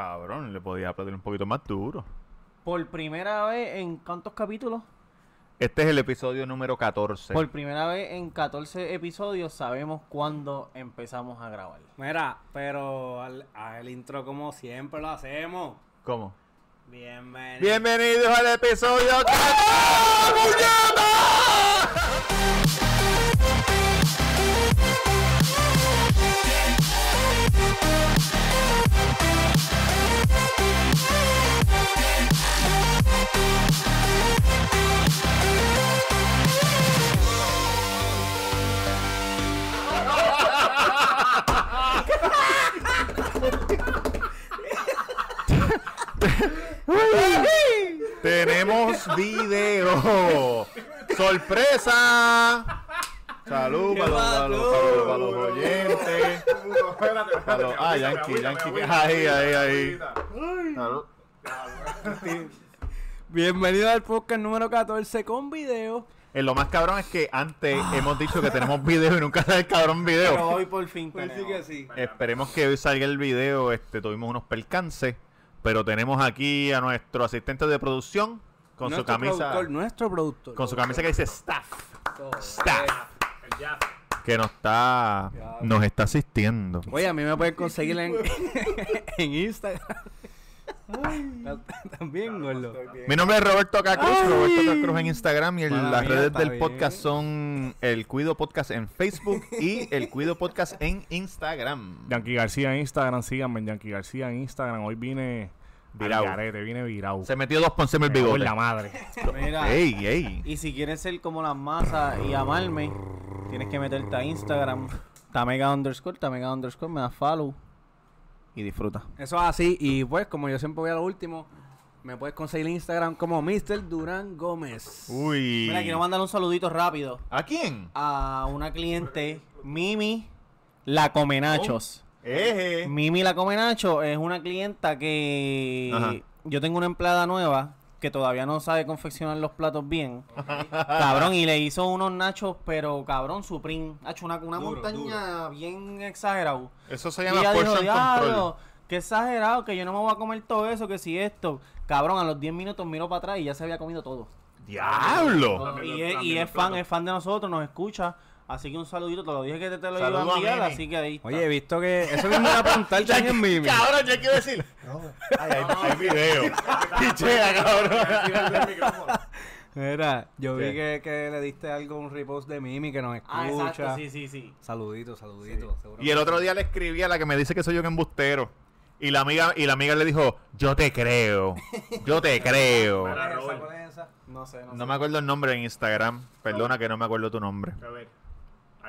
Cabrón, le podía aplaudir un poquito más duro. Por primera vez en cuántos capítulos? Este es el episodio número 14. Por primera vez en 14 episodios sabemos cuándo empezamos a grabar. Mira, pero al, al intro como siempre lo hacemos. ¿Cómo? Bienvenido. Bienvenidos al episodio 14. Tenemos video. ¡Sorpresa! Salud para los, para los- para los- para los oyentes. Ah, Yankee, Yankee. Ahí, ahí, ahí. Salud. Bienvenido al podcast número 14 con video. Eh, lo más cabrón es que antes hemos dicho que tenemos video y nunca sale el cabrón video. Pero hoy por fin Pues sí tenemos. que sí. Esperemos que hoy salga el video. Este, tuvimos unos percances, pero tenemos aquí a nuestro asistente de producción con su Nuestro camisa, productor, nuestro productor. con su camisa que dice staff, Todo. staff, que nos está, nos está asistiendo. Oye, a mí me pueden conseguir en, en Instagram. También, gordo. Mi nombre es Roberto Cacruz, Ay. Roberto Cacruz en Instagram y el- Mala las mía, redes está del bien. podcast son el Cuido Podcast en Facebook y el Cuido Podcast en Instagram. Yankee García en Instagram, síganme en Yankee García en Instagram. Hoy vine Virao. vine virado. Se metió dos poncemes el bigote. en la madre. Mira, Ey, ey. y si quieres ser como las masas y amarme, tienes que meterte a Instagram. Tamega underscore, Tamega underscore, me das follow y disfruta. Eso es así. Y pues, como yo siempre voy a lo último, me puedes conseguir en Instagram como Mr. Durán Gómez. Uy. Mira, quiero mandar un saludito rápido ¿A quién? a una cliente, Mimi La Comenachos. Eje. Mimi La Comenacho es una clienta que Ajá. yo tengo una empleada nueva que todavía no sabe confeccionar los platos bien. cabrón, y le hizo unos nachos, pero cabrón, Supreme. Ha hecho una, una montaña bien exagerado. Eso se Y llama ella dijo, control. qué exagerado, que yo no me voy a comer todo eso, que si esto. Cabrón, a los 10 minutos miro para atrás y ya se había comido todo. ¡Diablo! Y es, y es fan, es fan de nosotros, nos escucha. Así que un saludito, te lo dije que te, te lo iba Saludo a a enviar, así que ahí está. Oye, he visto que eso mismo era preguntar también en Mimi. Cabrón, ya quiero decir. Ay, hay, hay video. Pichea, cabrón. Mira, yo vi que, que le diste algo, un repost de Mimi que nos escucha. Ah, exacto, sí, sí, sí. Saludito, saludito. Y el que otro día le escribí a la que me dice que soy yo un embustero. Y la amiga, y la amiga le dijo, yo te creo. Yo te creo. ¿Cuál es esa? ¿Cuál es esa? No sé, no, No sé. me acuerdo el nombre en Instagram. Perdona que no me acuerdo tu nombre. A ver,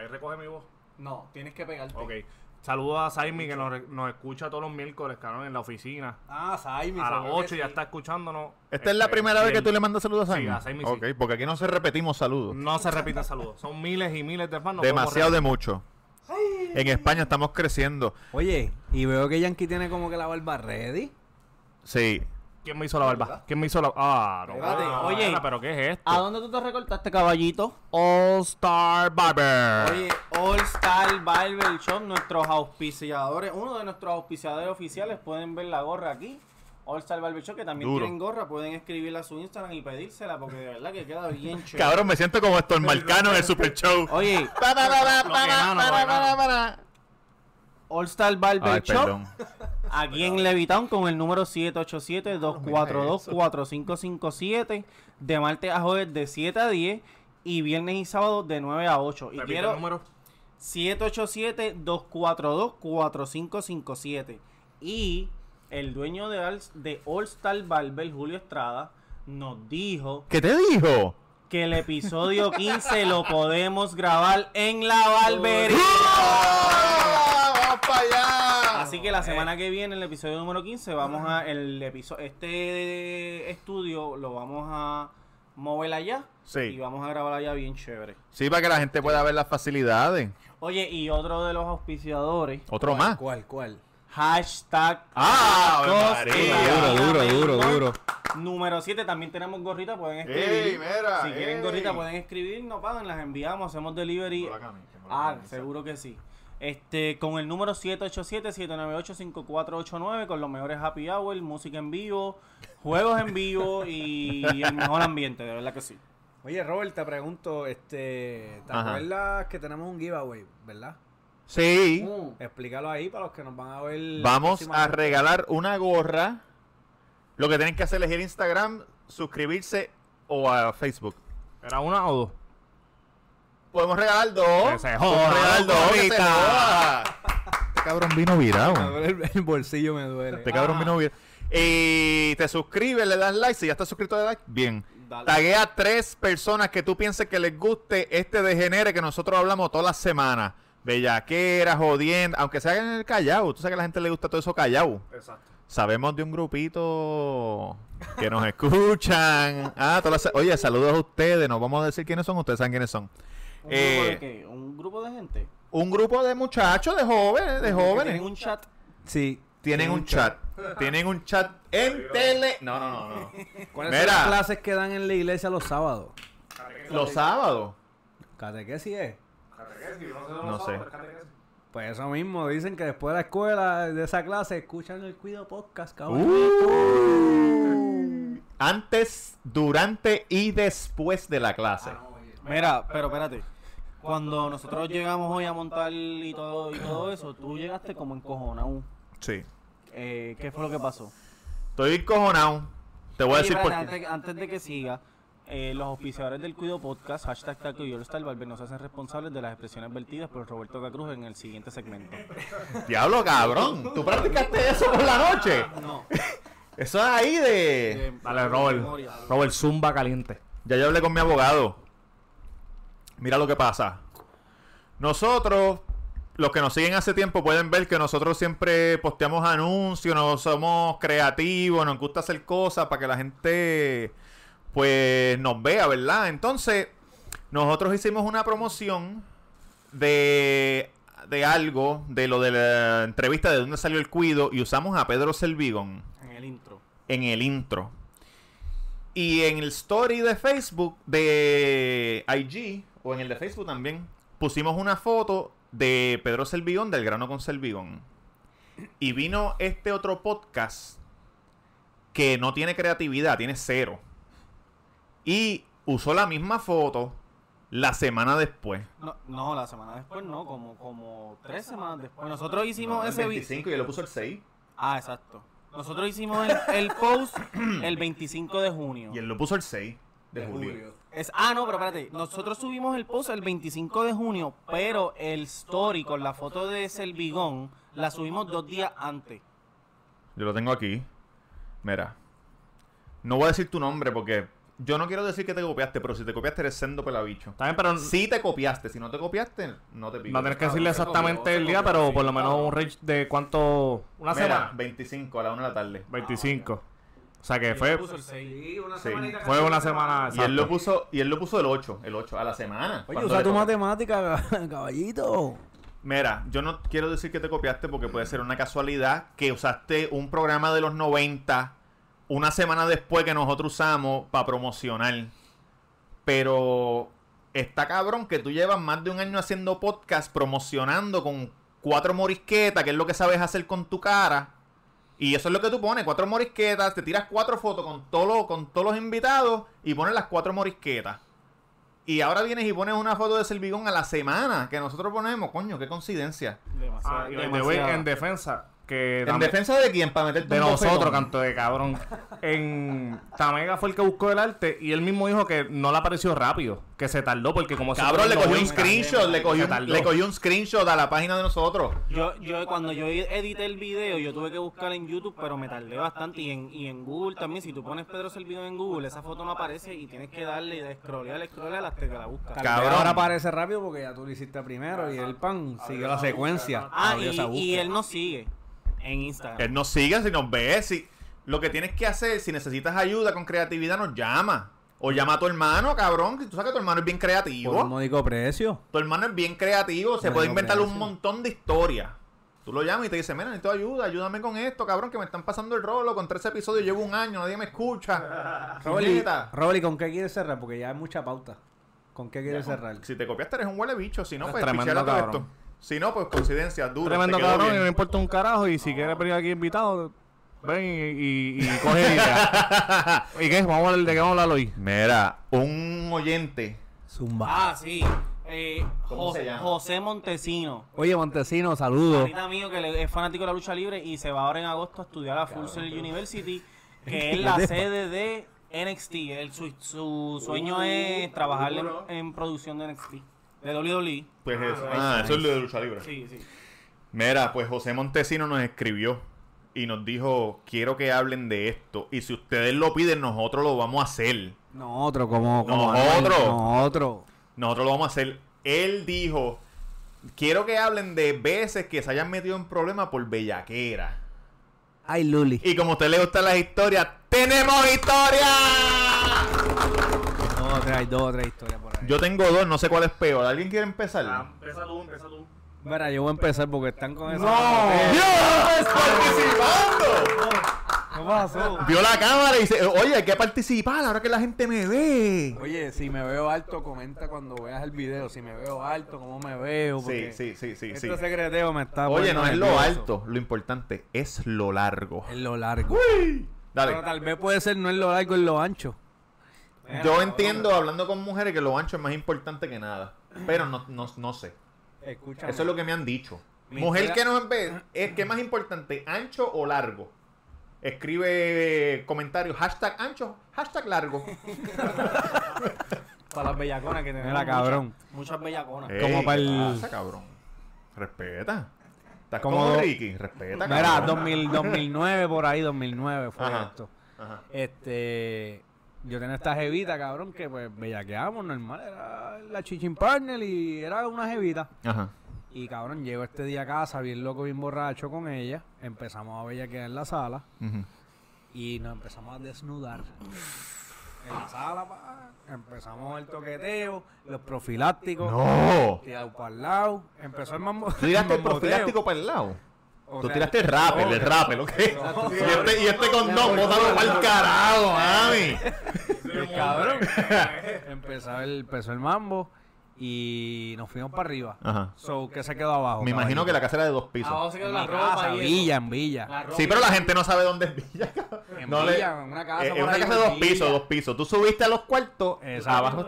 ahí recoge mi voz. No, tienes que pegarte. Ok. Saludos a Saimi que nos, nos escucha todos los miércoles, cabrón, en la oficina. Ah, Saimi. A las seguro que 8 ya sí. está escuchándonos. ¿Esta es la Este, primera vez que el- tú le mandas saludos a Sí, Saimi? a Saimi sí. Ok, porque aquí no se repetimos saludos. No se repiten saludos. Son miles y miles de fans. no Demasiado de mucho. En España estamos creciendo. Oye, y veo que Yankee tiene como que la barba ready. Sí. ¿Quién me hizo la barba? ¿Quién me hizo la Ah, no. Ah, oye. ¿Pero qué es esto? ¿A dónde tú te recortaste, caballito? All Star Barber. Oye, All Star Barber Shop, nuestros auspiciadores, uno de nuestros auspiciadores oficiales, pueden ver la gorra aquí. All Star Barber Shop, que también Duro. tienen gorra, pueden escribirla a su Instagram y pedírsela, porque de verdad que queda bien chévere. Cabrón, me siento como Héctor Marcano en el Super Show. Oye, Pa, pa, pa, pa, Lo pa, que enano, pa, lo pa, enano. pa, pa. All Star Barber Ay, Shop, perdón. Aquí en Levitown con el número 787-242-4557, de martes a jueves de 7 a 10 y viernes y sábados de 9 a 8. Y quiero... el número. 787-242-4557. Y el dueño de All, de All Star Barber, Julio Estrada, nos dijo ¿Qué te dijo? que el episodio 15 lo podemos grabar en la barbería. ¡Ah! ¡Vamos para allá! Así que la semana que viene, el episodio número 15, vamos a el episodio este estudio lo vamos a mover allá Sí. y vamos a grabar allá bien chévere. Sí, para que la gente pueda ver las facilidades. Oye, y otro de los auspiciadores, Otro más. ¿Cuál, cuál? hashtag ¡Ah, Duro, duro, duro, duro. Número 7, también tenemos gorrita, pueden escribir. Ey, mira, si quieren ey. gorrita, pueden escribir, no pagan, las enviamos, hacemos delivery. Lo Ah, seguro que sí. Este, con el número 787-798-5489, con los mejores happy hour, música en vivo, juegos en vivo y el mejor ambiente, de verdad que sí. Oye, Robert, te pregunto, este, ¿te Ajá. acuerdas que tenemos un giveaway, verdad? Sí. Explícalo ahí para los que nos van a ver. Vamos a regalar una gorra. Lo que tienen que hacer es ir a Instagram, suscribirse o a Facebook. ¿Era una o dos? Podemos regalar dos. Que se Podemos joda, regalar dos. que se gorrita. joda. Este cabrón vino virado. El, el bolsillo me duele. Este cabrón vino virado. Y te suscribes, le das like. Si ya estás suscrito, le das like. Bien. Dale. Taguea a tres personas que tú pienses que les guste este degenere que nosotros hablamos todas las semanas. Bellaquera, jodiendo. Aunque sea en el callao. Tú sabes que a la gente le gusta todo eso callao. Exacto. Sabemos de un grupito que nos escuchan. Ah, todas las- Oye, saludos a ustedes. No vamos a decir quiénes son. Ustedes saben quiénes son. ¿Un, Eh, grupo de qué? ¿Un grupo de gente? Un grupo de muchachos, de jóvenes, de ¿Que jóvenes. ¿Tienen un chat? Sí. Tienen un chat. Tienen un chat en tele. No, no, no, no. ¿Cuáles son Mira. las clases que dan en la iglesia los sábados? Los sábados. ¿Catequesis es? No sé. Pues eso mismo, dicen que después de la escuela, de esa clase, escuchan el Cuido Podcast, cabrón. Uh. Antes, durante y después de la clase. Mira, pero espérate. Cuando nosotros llegamos hoy a montar y todo, y todo eso, tú llegaste como encojonado. Sí. Eh, ¿Qué fue lo que pasó? Estoy encojonado. Te voy a decir por espérate, qué. antes, antes de que siga, eh, los oficiadores del Cuido Podcast, hashtag Taco y All Barber, no se hacen responsables de las expresiones vertidas por Roberto Cacruz en el siguiente segmento. Diablo, cabrón. ¿Tú practicaste eso por la noche? No. Eso es ahí de... de Robert. Robert Zumba caliente. Ya yo hablé con mi abogado. Mira lo que pasa. Nosotros, los que nos siguen hace tiempo, pueden ver que nosotros siempre posteamos anuncios, no somos creativos, nos gusta hacer cosas para que la gente pues nos vea, ¿verdad? Entonces, nosotros hicimos una promoción de, de algo, de lo de la entrevista de dónde salió el cuido, y usamos a Pedro Selvigón En el intro. en el intro. Y en el story de Facebook de IG, o en el de Facebook también, pusimos una foto de Pedro Selvigón del grano con Selvigón. Y vino este otro podcast que no tiene creatividad, tiene cero. Y usó la misma foto la semana después. No, no, la semana después no, como, como tres semanas después. Nosotros hicimos el ese vi- 25 y él lo puso el 6. Ah, exacto. Nosotros hicimos el, el post el 25 de junio. Y él lo puso el 6 de julio. Es, ah, no, pero espérate. Nosotros subimos el post el 25 de junio, pero el story con la foto de Selvigón la subimos dos días antes. Yo lo tengo aquí. Mira. No voy a decir tu nombre porque yo no quiero decir que te copiaste, pero si te copiaste eres sendo pelabicho. Bien, pero Si te copiaste, si no te copiaste, no te pico. no tienes que decirle exactamente el día, pero por lo menos un range de cuánto. Una Mira, semana. 25 a la 1 de la tarde. 25. O sea que fue, Puso el seis. Sí. fue una semana. Y él lo puso y él lo puso el 8, el 8 a la semana. Oye, usa tu matemática, caballito. Mira, yo no quiero decir que te copiaste porque puede ser una casualidad que usaste un programa de los 90 una semana después que nosotros usamos para promocionar. Pero está cabrón que tú llevas más de un año haciendo podcast promocionando con cuatro morisquetas, que es lo que sabes hacer con tu cara. Y eso es lo que tú pones, cuatro morisquetas, te tiras cuatro fotos con, todo con todos los invitados y pones las cuatro morisquetas. Y ahora vienes y pones una foto de Selvigón a la semana que nosotros ponemos, coño, qué coincidencia. Demasiado. Ah, y way, en defensa, que ¿En defensa de quién? Para meterte de un nosotros, bofetón? canto de cabrón. En Tamega fue el que buscó el arte y él mismo dijo que no le apareció rápido, que se tardó porque como se Cabrón, le cogió un 90, screenshot, le cogió, se un- tardó. le cogió un screenshot a la página de nosotros. Yo, yo cuando yo edité el video, yo tuve que buscar en YouTube, pero me tardé bastante. Y en, y en Google también, si tú pones Pedro Servido en Google, esa foto no aparece y tienes que darle y scrollear, scrollear hasta que la buscas. Cabrón. Ahora aparece rápido porque ya tú lo hiciste primero y el pan siguió la secuencia. Ah, Abrió y, esa y búsqueda. él nos sigue en Instagram. Él nos sigue, si nos ve, si... Lo que tienes que hacer, si necesitas ayuda con creatividad, nos llama. O llama a tu hermano, cabrón, que tú sabes que tu hermano es bien creativo. Por un módico precio. Tu hermano es bien creativo, se puede inventar un montón de historias. Tú lo llamas y te dice, mira, necesito ayuda, ayúdame con esto, cabrón, que me están pasando el rolo, con tres episodios llevo un año, nadie me escucha. Robert, Puñeta. ¿y- Robert, ¿y con qué quieres cerrar? Porque ya hay mucha pauta. ¿Con qué quieres cerrar? Si te copiaste eres un huele bicho, si no, Es pues tremendo cabrón. esto. Si no, pues coincidencia, duro. Tremendo cabrón y no importa un carajo. Y si quieres venir aquí invitado, ven y, y, y coge idea. ¿Y qué? Vamos a hablar de qué vamos a hablar hoy. Mira, un oyente. Zumba. Ah, sí. Eh, ¿Cómo José? José Montesino. Oye, Montesino, saludos. Ahorita mío que es fanático de la lucha libre y se va ahora en agosto a estudiar a Full Sail University, que es la sede de NXT. Él, su, su sueño es trabajar en, en producción de NXT. De WWE. Pues eso. Ah, eso es lo de lucha libre. Sí, sí. Mira, pues José Montesino nos escribió y nos dijo, quiero que hablen de esto. Y si ustedes lo piden, nosotros lo vamos a hacer. Nosotros, como, como Nosotros. Nosotros. Nosotros lo vamos a hacer. Él dijo, quiero que hablen de veces que se hayan metido en problemas por bellaquera. Ay, Luli. Y como a usted le gustan las historias, ¡tenemos historias! Hay dos o tres historias por ahí. Yo tengo dos, no sé cuál es peor. ¿Alguien quiere empezar? Empieza tú, empieza tú. Mira, yo voy a empezar porque están con eso. ¡Dios! ¡Participando! ¿Qué pasó? Vio la cámara y dice, oye, hay que participar ahora que la gente me ve. Oye, si me veo alto, comenta cuando veas el video. Si me veo alto, cómo me veo. Sí, sí, sí, sí, sí. Este secreteo me está Oye, no es lo nervioso. alto, lo importante es lo largo. Es lo largo. Pero Dale. tal vez puede ser no es lo largo, es lo ancho. Yo entiendo, hablando con mujeres, que lo ancho es más importante que nada. Pero no, no, no sé. Escúchame. Eso es lo que me han dicho. Mi Mujer tía- que nos ve, es que es más importante, ancho o largo. Escribe comentarios, hashtag ancho, hashtag largo. Para las bellaconas que tenemos. Mira, cabrón. Muchas, muchas bellaconas. Ey, Como ¿qué para el- pasa, cabrón? Respeta. Estás Como como, Ricky, respeta, Mira, cabrón. 2000, 2009, por ahí, 2009 fue Ajá. esto. Ajá. Este. Yo tenía esta jevita, cabrón, que pues bellaqueamos, normal. Era la chichin partner y era una jevita. Ajá. Y cabrón, llego este día a casa, bien loco, bien borracho con ella. Empezamos a bellaquear en la sala y nos empezamos a desnudar. En la sala, pa, empezamos el toqueteo, los profilácticos. No. Tirado para el lado. Empezó el mambo. ¿Tú tiraste el profiláctico para el lado? O Tú sea, tiraste el rappel, no, el rappel, ¿ok? Exacto. Y este, y este condón, bótalo para el carajo, mami. El cabrón. empezó, el, empezó el mambo y nos fuimos para arriba. Ajá. So, ¿qué se quedó abajo? Me imagino que la casa era de dos pisos. Abajo se queda En la ropa casa, y. Villa, en Villa. Sí, pero la gente no sabe dónde es Villa. En No le- Villa, en una casa Eh, por Es una casa de en dos pisos, dos pisos. Tú subiste a los cuartos, Exacto. abajo.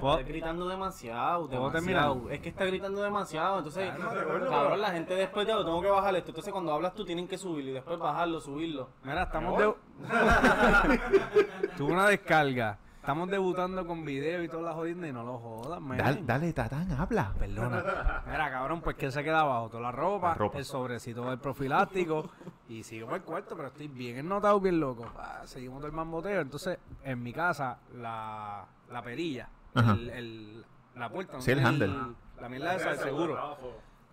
Cabrón, ¿Puedo- está gritando demasiado, ¿Puedo demasiado. Es que está gritando demasiado. Entonces, cabrón, la gente después de lo tengo que bajar esto. Entonces, cuando hablas tú, tienen que subirlo y después bajarlo, subirlo. Mira, estamos de... Tuve una descarga. Estamos debutando con video y todas las jodiendas y no lo jodas, man. Dale, dale, Tatán, habla. Perdona. Mira, cabrón, pues que se queda abajo toda la ropa, La ropa. el sobrecito del profiláctico y sigo para el cuarto, pero estoy bien ennotado, bien loco. Ah, seguimos del mamboteo. Entonces, en mi casa, la, la perilla. El, el- la puerta, Sí, el handle. La mierda esa del seguro.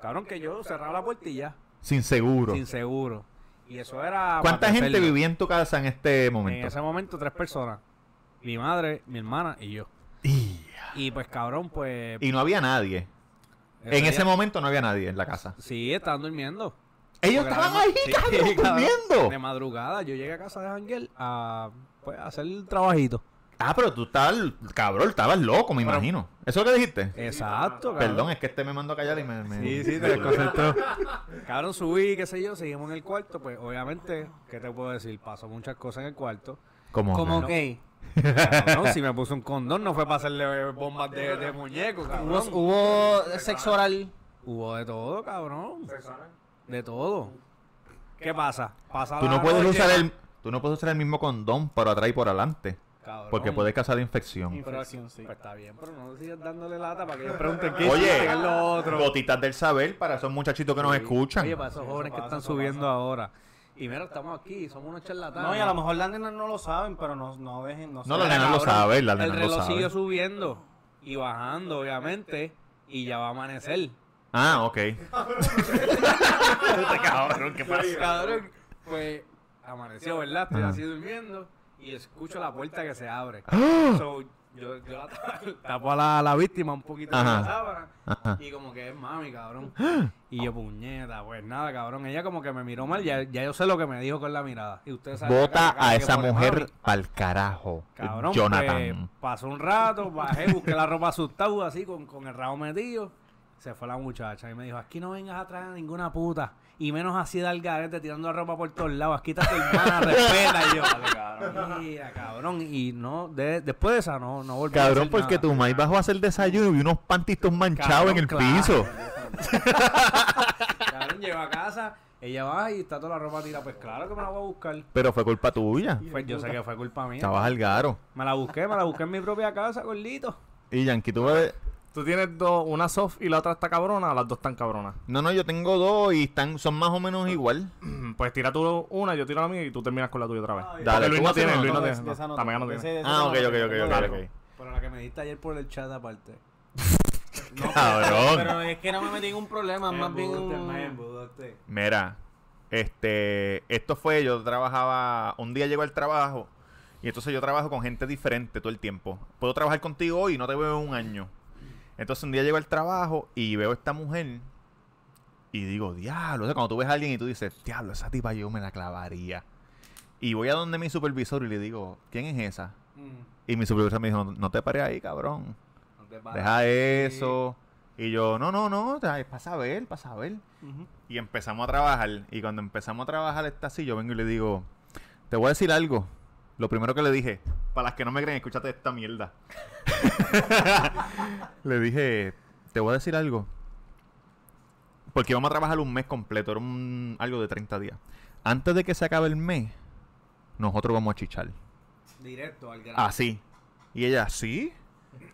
Cabrón, que yo cerraba la puertilla Sin seguro. sin seguro. Y eso era. ¿Cuánta gente vivía en tu casa en este En momento? ese momento, tres personas. Mi madre, mi hermana y yo. Y, Y pues, cabrón, pues. y no había nadie. En ese momento no había nadie en la casa. Sí, estaban durmiendo. Ellos Porque estaban ahí, sí, cabrón, durmiendo. De madrugada, yo llegué a casa de Ángel a, pues, a hacer el trabajito. Ah, pero tú estabas, cabrón, estabas loco, me imagino. ¿Eso es lo que dijiste? Exacto, cabrón. Perdón, es que este me mandó a callar y me... me- Sí, sí, te desconcentró. cabrón, subí, qué sé yo, seguimos en el cuarto. Pues, obviamente, ¿qué te puedo decir? Pasó muchas cosas en el cuarto. ¿Cómo? Como que? que Cabrón, si me puso un condón, no fue para hacerle bombas de, de muñeco, hubo, cabrón. hubo sexo oral. Hubo de todo, cabrón. De todo. ¿Qué pasa? Pasa Tú no puedes noche, usar el... Tú no puedes usar el mismo condón por atrás y por adelante. Cabrón. Porque puede causar infección. Infracción, sí. Pues está bien, pero no sigas dándole lata para que ellos pregunten qué Oye, hiciste, qué es lo otro. gotitas del saber para esos muchachitos que nos escuchan. Oye, para esos jóvenes que están subiendo ahora. Y mira, estamos aquí, somos unos charlatanes. No, y a lo mejor las nenas no lo saben, pero no, no dejen. No, No, las nenas lo saben, las El nenas lo reloj saben. sigue subiendo y bajando, obviamente, y ya va a amanecer. Ah, ok. cabrón, ¿qué pasa? Cabrón, pues amaneció, ¿verdad? Estoy Ajá. así durmiendo y escucho la puerta que se abre. So, yo, yo la tapo a la, la víctima un poquito Ajá. la sábana Ajá. y como que es mami, cabrón. Y yo, puñeta, pues nada, cabrón. Ella como que me miró mal, ya, ya yo sé lo que me dijo con la mirada. Y ustedes saben Bota a esa mujer al carajo. Cabrón, Jonathan. pues, pasó un rato, bajé, busqué la ropa asustado así con, con el rabo metido se fue la muchacha y me dijo, aquí no vengas a traer a ninguna puta. Y menos así de garete tirando la ropa por todos lados. Aquí está tu hermana, respeta. Y yo, "Mira, cabrón. Y no, de- después de esa no, no volví a Cabrón, hacer porque nada. tu maíz bajó a hacer desayuno y unos pantistos manchados Cabrón, en el claro. piso. Cabrón, llegó a casa, ella va y está toda la ropa tirada. Pues claro que me la voy a buscar. Pero fue culpa tuya. Fue- yo sé que fue culpa mía. Estabas al garo. Me la busqué, me la busqué en mi propia casa, gordito. Y Yankee, tú ves... Tú tienes dos, una soft y la otra está cabrona, o las dos están cabronas. No, no, yo tengo dos y están, son más o menos igual. Pues tira tú una, yo tiro la mía y tú terminas con la tuya otra vez. Dale, Porque tú Luis no tiene, Luis no tiene. esa no tiene. Ah, ok, ok, ok, ok, Dale. ok. Pero la que me diste ayer por el chat aparte. Cabrón. Pero es que no me metí en un problema, más bien un... Mira, este, esto fue, yo trabajaba, un día llego al trabajo y entonces yo trabajo con gente diferente todo el tiempo. Puedo trabajar contigo hoy y no te veo en un año. Entonces un día llego al trabajo y veo a esta mujer y digo, diablo, o sea, cuando tú ves a alguien y tú dices, diablo, esa tipa yo me la clavaría. Y voy a donde mi supervisor y le digo, ¿quién es esa? Y mi supervisor me dijo, no te pares ahí, cabrón. Deja eso. Y yo, no, no, no, es para saber, para saber. Ujú. Y empezamos a trabajar. Y cuando empezamos a trabajar está así, yo vengo y le digo, te voy a decir algo. Lo primero que le dije, para las que no me creen, escúchate esta mierda. le dije, te voy a decir algo. Porque íbamos a trabajar un mes completo, era un, algo de 30 días. Antes de que se acabe el mes, nosotros vamos a chichar. Directo al grano. Así. Y ella, ¿sí?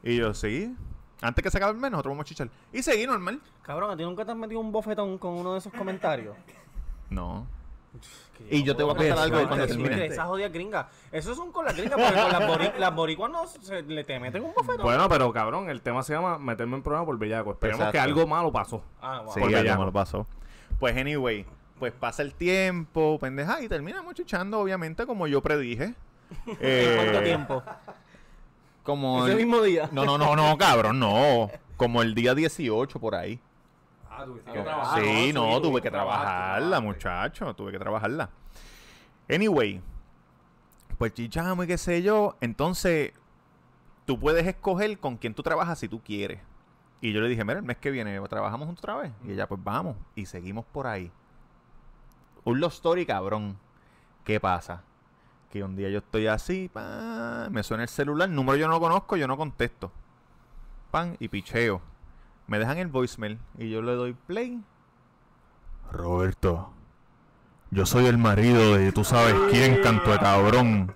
Y yo, sí. Antes que se acabe el mes, nosotros vamos a chichar. Y seguí normal. Cabrón, ¿a ti nunca te has metido un bofetón con uno de esos comentarios? No. Y yo te voy a contar algo cuando termine. Esas jodidas gringas. Eso son con las gringas, porque con las, bori- las boricuas no se, le te meten un bofetón. Bueno, pero cabrón, el tema se llama meterme en problema por bellaco. Esperemos que algo malo pasó. Ah, wow. Sí, Por algo bellaco. me lo pasó. Pues anyway, pues pasa el tiempo, pendeja, y terminamos chichando, obviamente, como yo predije. Eh, ¿Cuánto tiempo? Como Ese el- mismo día. No, no, no, no, cabrón, no. Como el día 18 por ahí. Ah, tuviste Ah, que no, trabajar. sí, ¿no? no, Sí, tuve que trabajarla, muchacho, tuve que trabajarla. Anyway, pues chichamos y qué sé yo, entonces tú puedes escoger con quién tú trabajas si tú quieres. Y yo le dije, mira, el mes que viene trabajamos juntos otra vez. Y ella, pues vamos. Y seguimos por ahí. Un love story, cabrón. ¿Qué pasa? Que un día yo estoy así, pa, me suena el celular, número yo no lo conozco, yo no contesto. Pan y picheo. Me dejan el voicemail y yo le doy play. Roberto, yo soy el marido de tú sabes quién, canto de cabrón.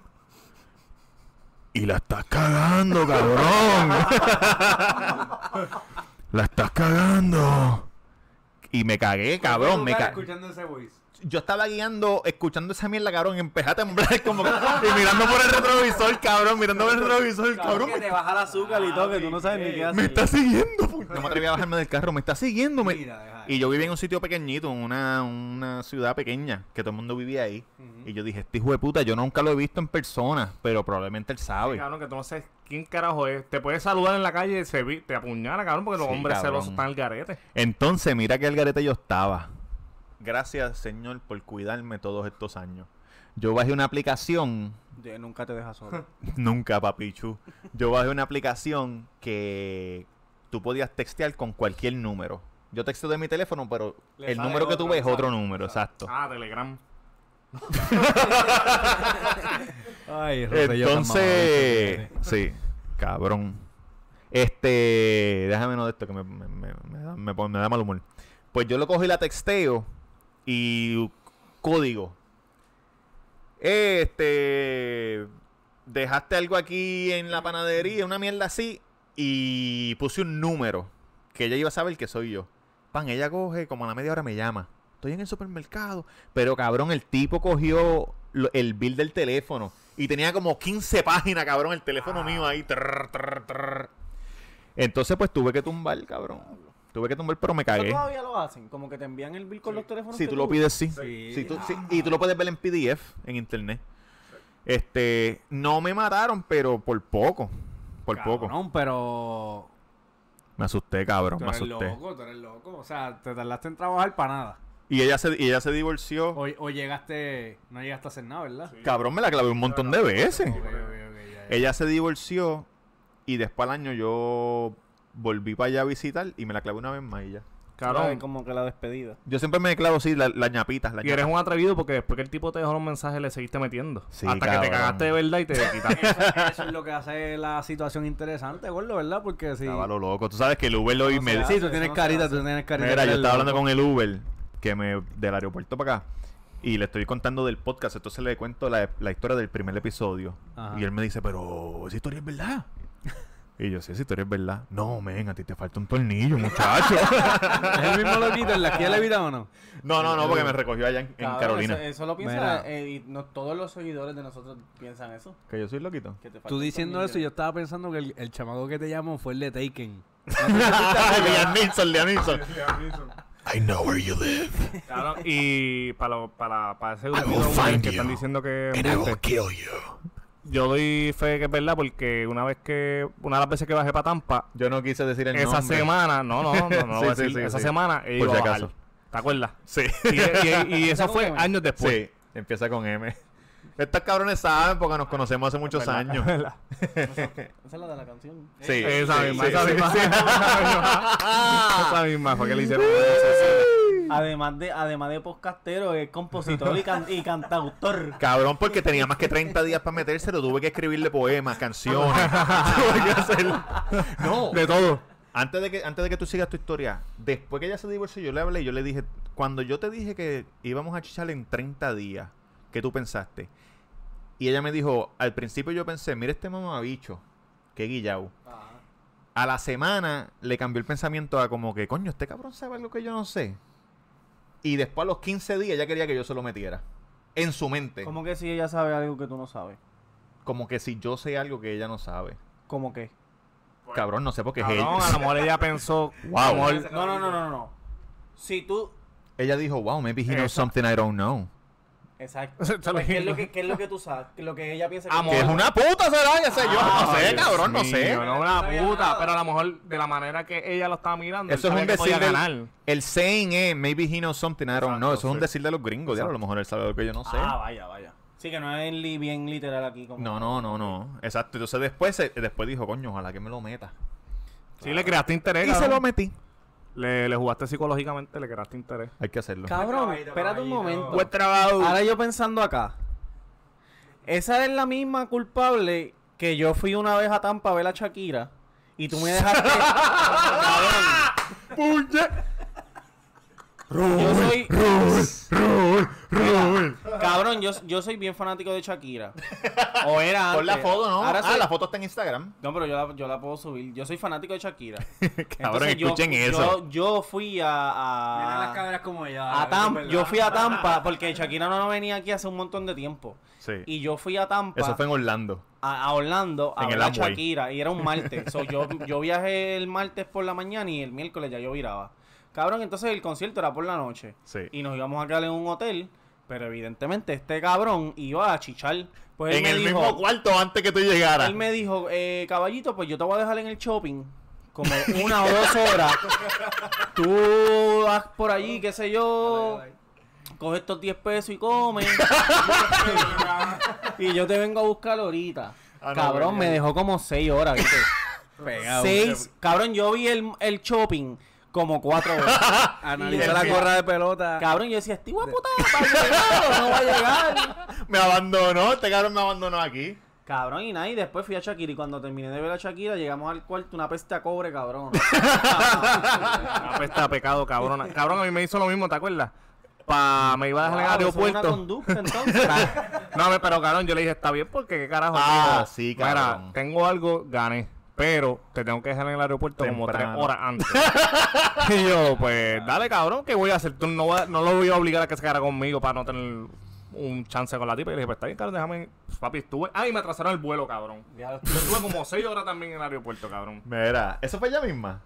Y la estás cagando, cabrón. la estás cagando. Y me cagué, cabrón. Me ca escuchando ese voice. Yo estaba guiando, escuchando esa mierda, cabrón, y empecé a temblar como que- y mirando por el retrovisor, cabrón, mirando por el retrovisor, cabrón. que te baja el azúcar y todo, que tú no sabes ni qué hacer. Me está siguiendo. pu- No me atreví a bajarme del carro, me está siguiendo. me- Mira, Y yo vivía en un sitio pequeñito, en una, una ciudad pequeña, que todo el mundo vivía ahí. Y yo dije, este hijo de puta, yo nunca lo he visto en persona, pero probablemente él sabe. Cabrón, que tú no sabes quién carajo es. Te puedes saludar en la calle y se vi- te apuñala, cabrón, porque los Sí, hombres cabrón. celosos están al garete. Entonces, mira qué algarete yo estaba. Gracias, Señor, por cuidarme todos estos años. Yo bajé una aplicación nunca te dejas solo. Nunca, papichu. Yo bajé una aplicación que tú podías textear con cualquier número. Yo texteo de mi teléfono, pero Le el número que tú ves es otro número, exacto. Ah, Telegram. Ay, Entonces, sí, cabrón. Este, déjame no de esto que me, me, me- me da, me pone- me da mal humor. Pues yo lo cogí y la texteo y código. Este, dejaste algo aquí en la panadería, una mierda así, y puse un número que ella iba a saber que soy yo. Pan, ella coge, como a la media hora me llama. Estoy en el supermercado. Pero cabrón, el tipo cogió el bill del teléfono y tenía como 15 páginas, cabrón, el teléfono mío ahí. Entonces, pues tuve que tumbar, cabrón. Tuve que tumbar, pero me ¿Eso cagué. todavía lo hacen? Como que te envían el bill con los teléfonos Si que tú lo pides, sí. Sí. Si tú- sí, Y tú lo puedes ver en PDF, en internet. Este, no me mataron, pero por poco. Por poco. No, pero. Me asusté, cabrón, Tú me eres asusté. loco, tú eres loco. O sea, te tardaste en trabajar para nada. Y ella se, y ella se divorció. O, o llegaste. No llegaste a hacer nada, ¿verdad? Cabrón, me la clavé un montón de veces. Ok, ok, ok, ya, ya. Ella se divorció y después al año yo volví para allá a visitar y me la clavé una vez más y ya. Cabrón. Como que la despedida. Yo siempre me clavo, sí, la, la ñapita. La Y eres un atrevido porque después que el tipo te dejó los mensajes le seguiste metiendo. Sí, Hasta que te cagaste de verdad y te quitaste. Eso, eso es lo que hace la situación interesante, gordo, ¿verdad? Porque si... Estaba lo loco. Tú sabes que el Uber hoy No me... Sí, tú tienes no carita, tú tienes carita. Mira, yo estaba hablando con el Uber que me del aeropuerto para acá y le estoy contando del podcast, entonces le cuento la, la historia del primer episodio Ajá. y él me dice, pero esa historia es verdad. Y yo, sí, esa historia es verdad. No, men, a ti te falta un tornillo, muchacho. ¿Es el mismo loquito en la esquina de vida o no? no, no, no, porque me recogió allá en, Carolina. Eso, eso lo piensa. Eh, y no, todos los seguidores de nosotros piensan eso. Que yo soy loquito. Que te falta Tú diciendo eso, yo estaba pensando que el, el chamaco que te llamó fue el de Taken. Liam Neeson, Liam Neeson. I know where you live Cabrón, y para, lo- para, para ese I grupo will de find que you, están diciendo que and I will kill you. Yo doy fe que es verdad porque una vez que una de las veces que bajé para Tampa Yo no quise decir el esa nombre. semana no no no, no, lo voy a sí, decir, sí, esa sí. semana he Por ido si a bajar. acaso. ¿te acuerdas? Sí. y, y- y eso fue años después Sí, empieza con M. Estos cabrones saben porque nos conocemos hace muchos años. Esa es la de la canción. Sí, esa misma sí, esa sí, misma sí. esa misma fue que le hicieron Además de, además de podcastero, es compositor y, can- y cantautor. Cabrón, porque tenía más que 30 días para metérselo. Tuve que escribirle poemas, canciones. Tuve que hacer... No. de todo Antes de, que, antes de que tú sigas tu historia, después que ella se divorció, yo le hablé y yo le dije, cuando yo te dije que íbamos a chichar en 30 días, ¿qué tú pensaste? Y ella me dijo, al principio yo pensé, mira este mamabicho, qué guillau. A la semana le cambió el pensamiento a como que, coño, este cabrón sabe algo que yo no sé. Y después a los 15 días ella quería que yo se lo metiera. En su mente. ¿Cómo que si ella sabe algo que tú no sabes? Como que si yo sé algo que ella no sabe. ¿Cómo que? Cabrón, no sé por qué es Cabrón, a lo mejor ella pensó Wow. No, no, no, no, no. Si tú... Ella dijo, wow, maybe he knows something I don't know. Exacto. Se lo Pues, ¿qué, es lo que, ¿Qué es lo que tú sabes? ¿Qué es lo que ella piensa Amor. Que es una puta, será, ya sé yo. Ah, no sé, Dios cabrón, no sé. No una puta, pero a lo mejor de la manera que ella lo estaba mirando, Eso es un decir del, El saying es, maybe he knows something I don't Exacto, know. Eso es un decir de los gringos. diablo, a lo mejor él sabe lo que yo no sé. Ah, vaya, vaya. Sí, que no es li- bien literal aquí. Como... No, no, no, no. Exacto. Entonces después, se- después dijo, coño, ojalá que me lo meta. Sí, le creaste interés. Y se lo metí. Le, le jugaste psicológicamente, le creaste interés. Hay que hacerlo. Cabrón, espérate un momento. Buen trabajo. Ahora yo pensando acá. Esa es la misma culpable que yo fui una vez a Tampa a ver a Shakira. Y tú me dejaste. Yo soy. Cabrón, yo, yo soy bien fanático de Shakira. O era antes. Pon la foto, ¿no? Ahora ah, soy- la foto está en Instagram. No, pero yo la, yo la puedo subir. Yo soy fanático de Shakira. Cabrón, Entonces, escuchen yo, eso. Yo, fui a. a- Mira las como ella. a Tampa. Yo fui a Tampa porque Shakira no venía aquí hace un montón de tiempo. Sí. Y yo fui a Tampa, Eso fue en Orlando. a, a Orlando, a En ver el a Amway. Shakira. Y era un martes. So, yo, yo viajé el martes por la mañana y el miércoles ya yo viraba. Cabrón, entonces el concierto era por la noche. Sí. Y nos íbamos a quedar en un hotel. Pero evidentemente este cabrón iba a chichar. Pues en el dijo, mismo cuarto antes que tú llegaras. él me dijo, eh, caballito, pues yo te voy a dejar en el shopping como una o dos horas. Tú vas por allí, qué sé yo, coge estos 10 pesos y comes. y yo te vengo a buscar ahorita. Ah, cabrón, me dejó como 6 horas, ¿viste? Pegado. Seis, cabrón, yo vi el, el shopping como 4 horas. Analiza la gorra de pelota. cabrón, yo decía, este hijo de puta va a llegar o no va a llegar. Me abandonó. Este cabrón me abandonó aquí. Cabrón, y nada, y después fui a Shakira y cuando terminé de ver a Shakira llegamos al cuarto, una peste a cobre, cabrón. Una pesta a pecado, cabrona. Cabrón, a mí me hizo lo mismo, ¿te acuerdas? Pa, me iba a dejar en el una aeropuerto. conducta, entonces. No, me- pero cabrón, yo le dije, está bien porque qué carajo. Ah, sí, Mira, cabrón. tengo algo, gané. Pero te tengo que dejar en el aeropuerto como tres horas antes. y yo, pues, dale, cabrón, ¿qué voy a hacer? Tú no, no lo voy a obligar a que se quedara conmigo para no tener un chance con la tipa. Y le dije, pues está bien, cabrón, déjame. Papi, estuve. Ay, me atrasaron el vuelo, cabrón. Yo estuve como seis horas también en el aeropuerto, cabrón. Mira, ¿eso fue ella misma?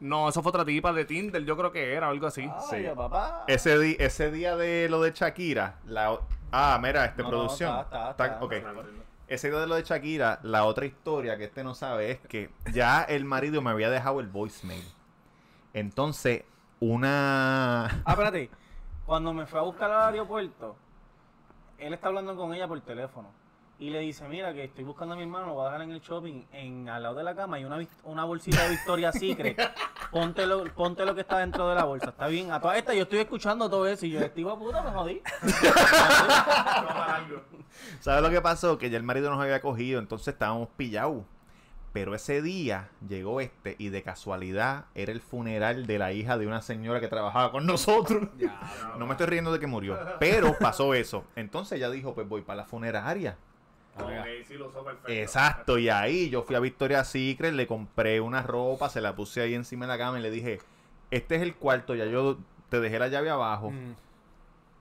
No, eso fue otra tipa de Tinder, yo creo que era, algo así. Sí. Ay, papá. Ese, di- ese día de lo de Shakira, la... Ah, mira, este No, no, producción. está, está, está. ok. Ese día de lo de Shakira, la otra historia que este no sabe es que ya el marido me había dejado el voicemail. Entonces, una... Ah, espérate. Cuando me fue a buscar al aeropuerto, él está hablando con ella por teléfono. Y le dice, mira que estoy buscando a mi hermano, lo voy a dejar en el shopping, en al lado de la cama, y una, una bolsita de Victoria Secret. Ponte lo, ponte lo que está dentro de la bolsa, está bien. A toda esta yo estoy escuchando todo eso y yo, este hijo puta, me jodí. ¿Sabes lo que pasó? Que ya el marido nos había cogido, entonces estábamos pillados. Pero ese día llegó este y de casualidad era el funeral de la hija de una señora que trabajaba con nosotros. no me estoy riendo de que murió, pero pasó eso. Entonces ella dijo, pues voy para la funeraria. Lo perfecto. Exacto, y ahí yo fui a Victoria's Secret, le compré una ropa, se la puse ahí encima de la cama y le dije, este es el cuarto, ya yo te dejé la llave abajo,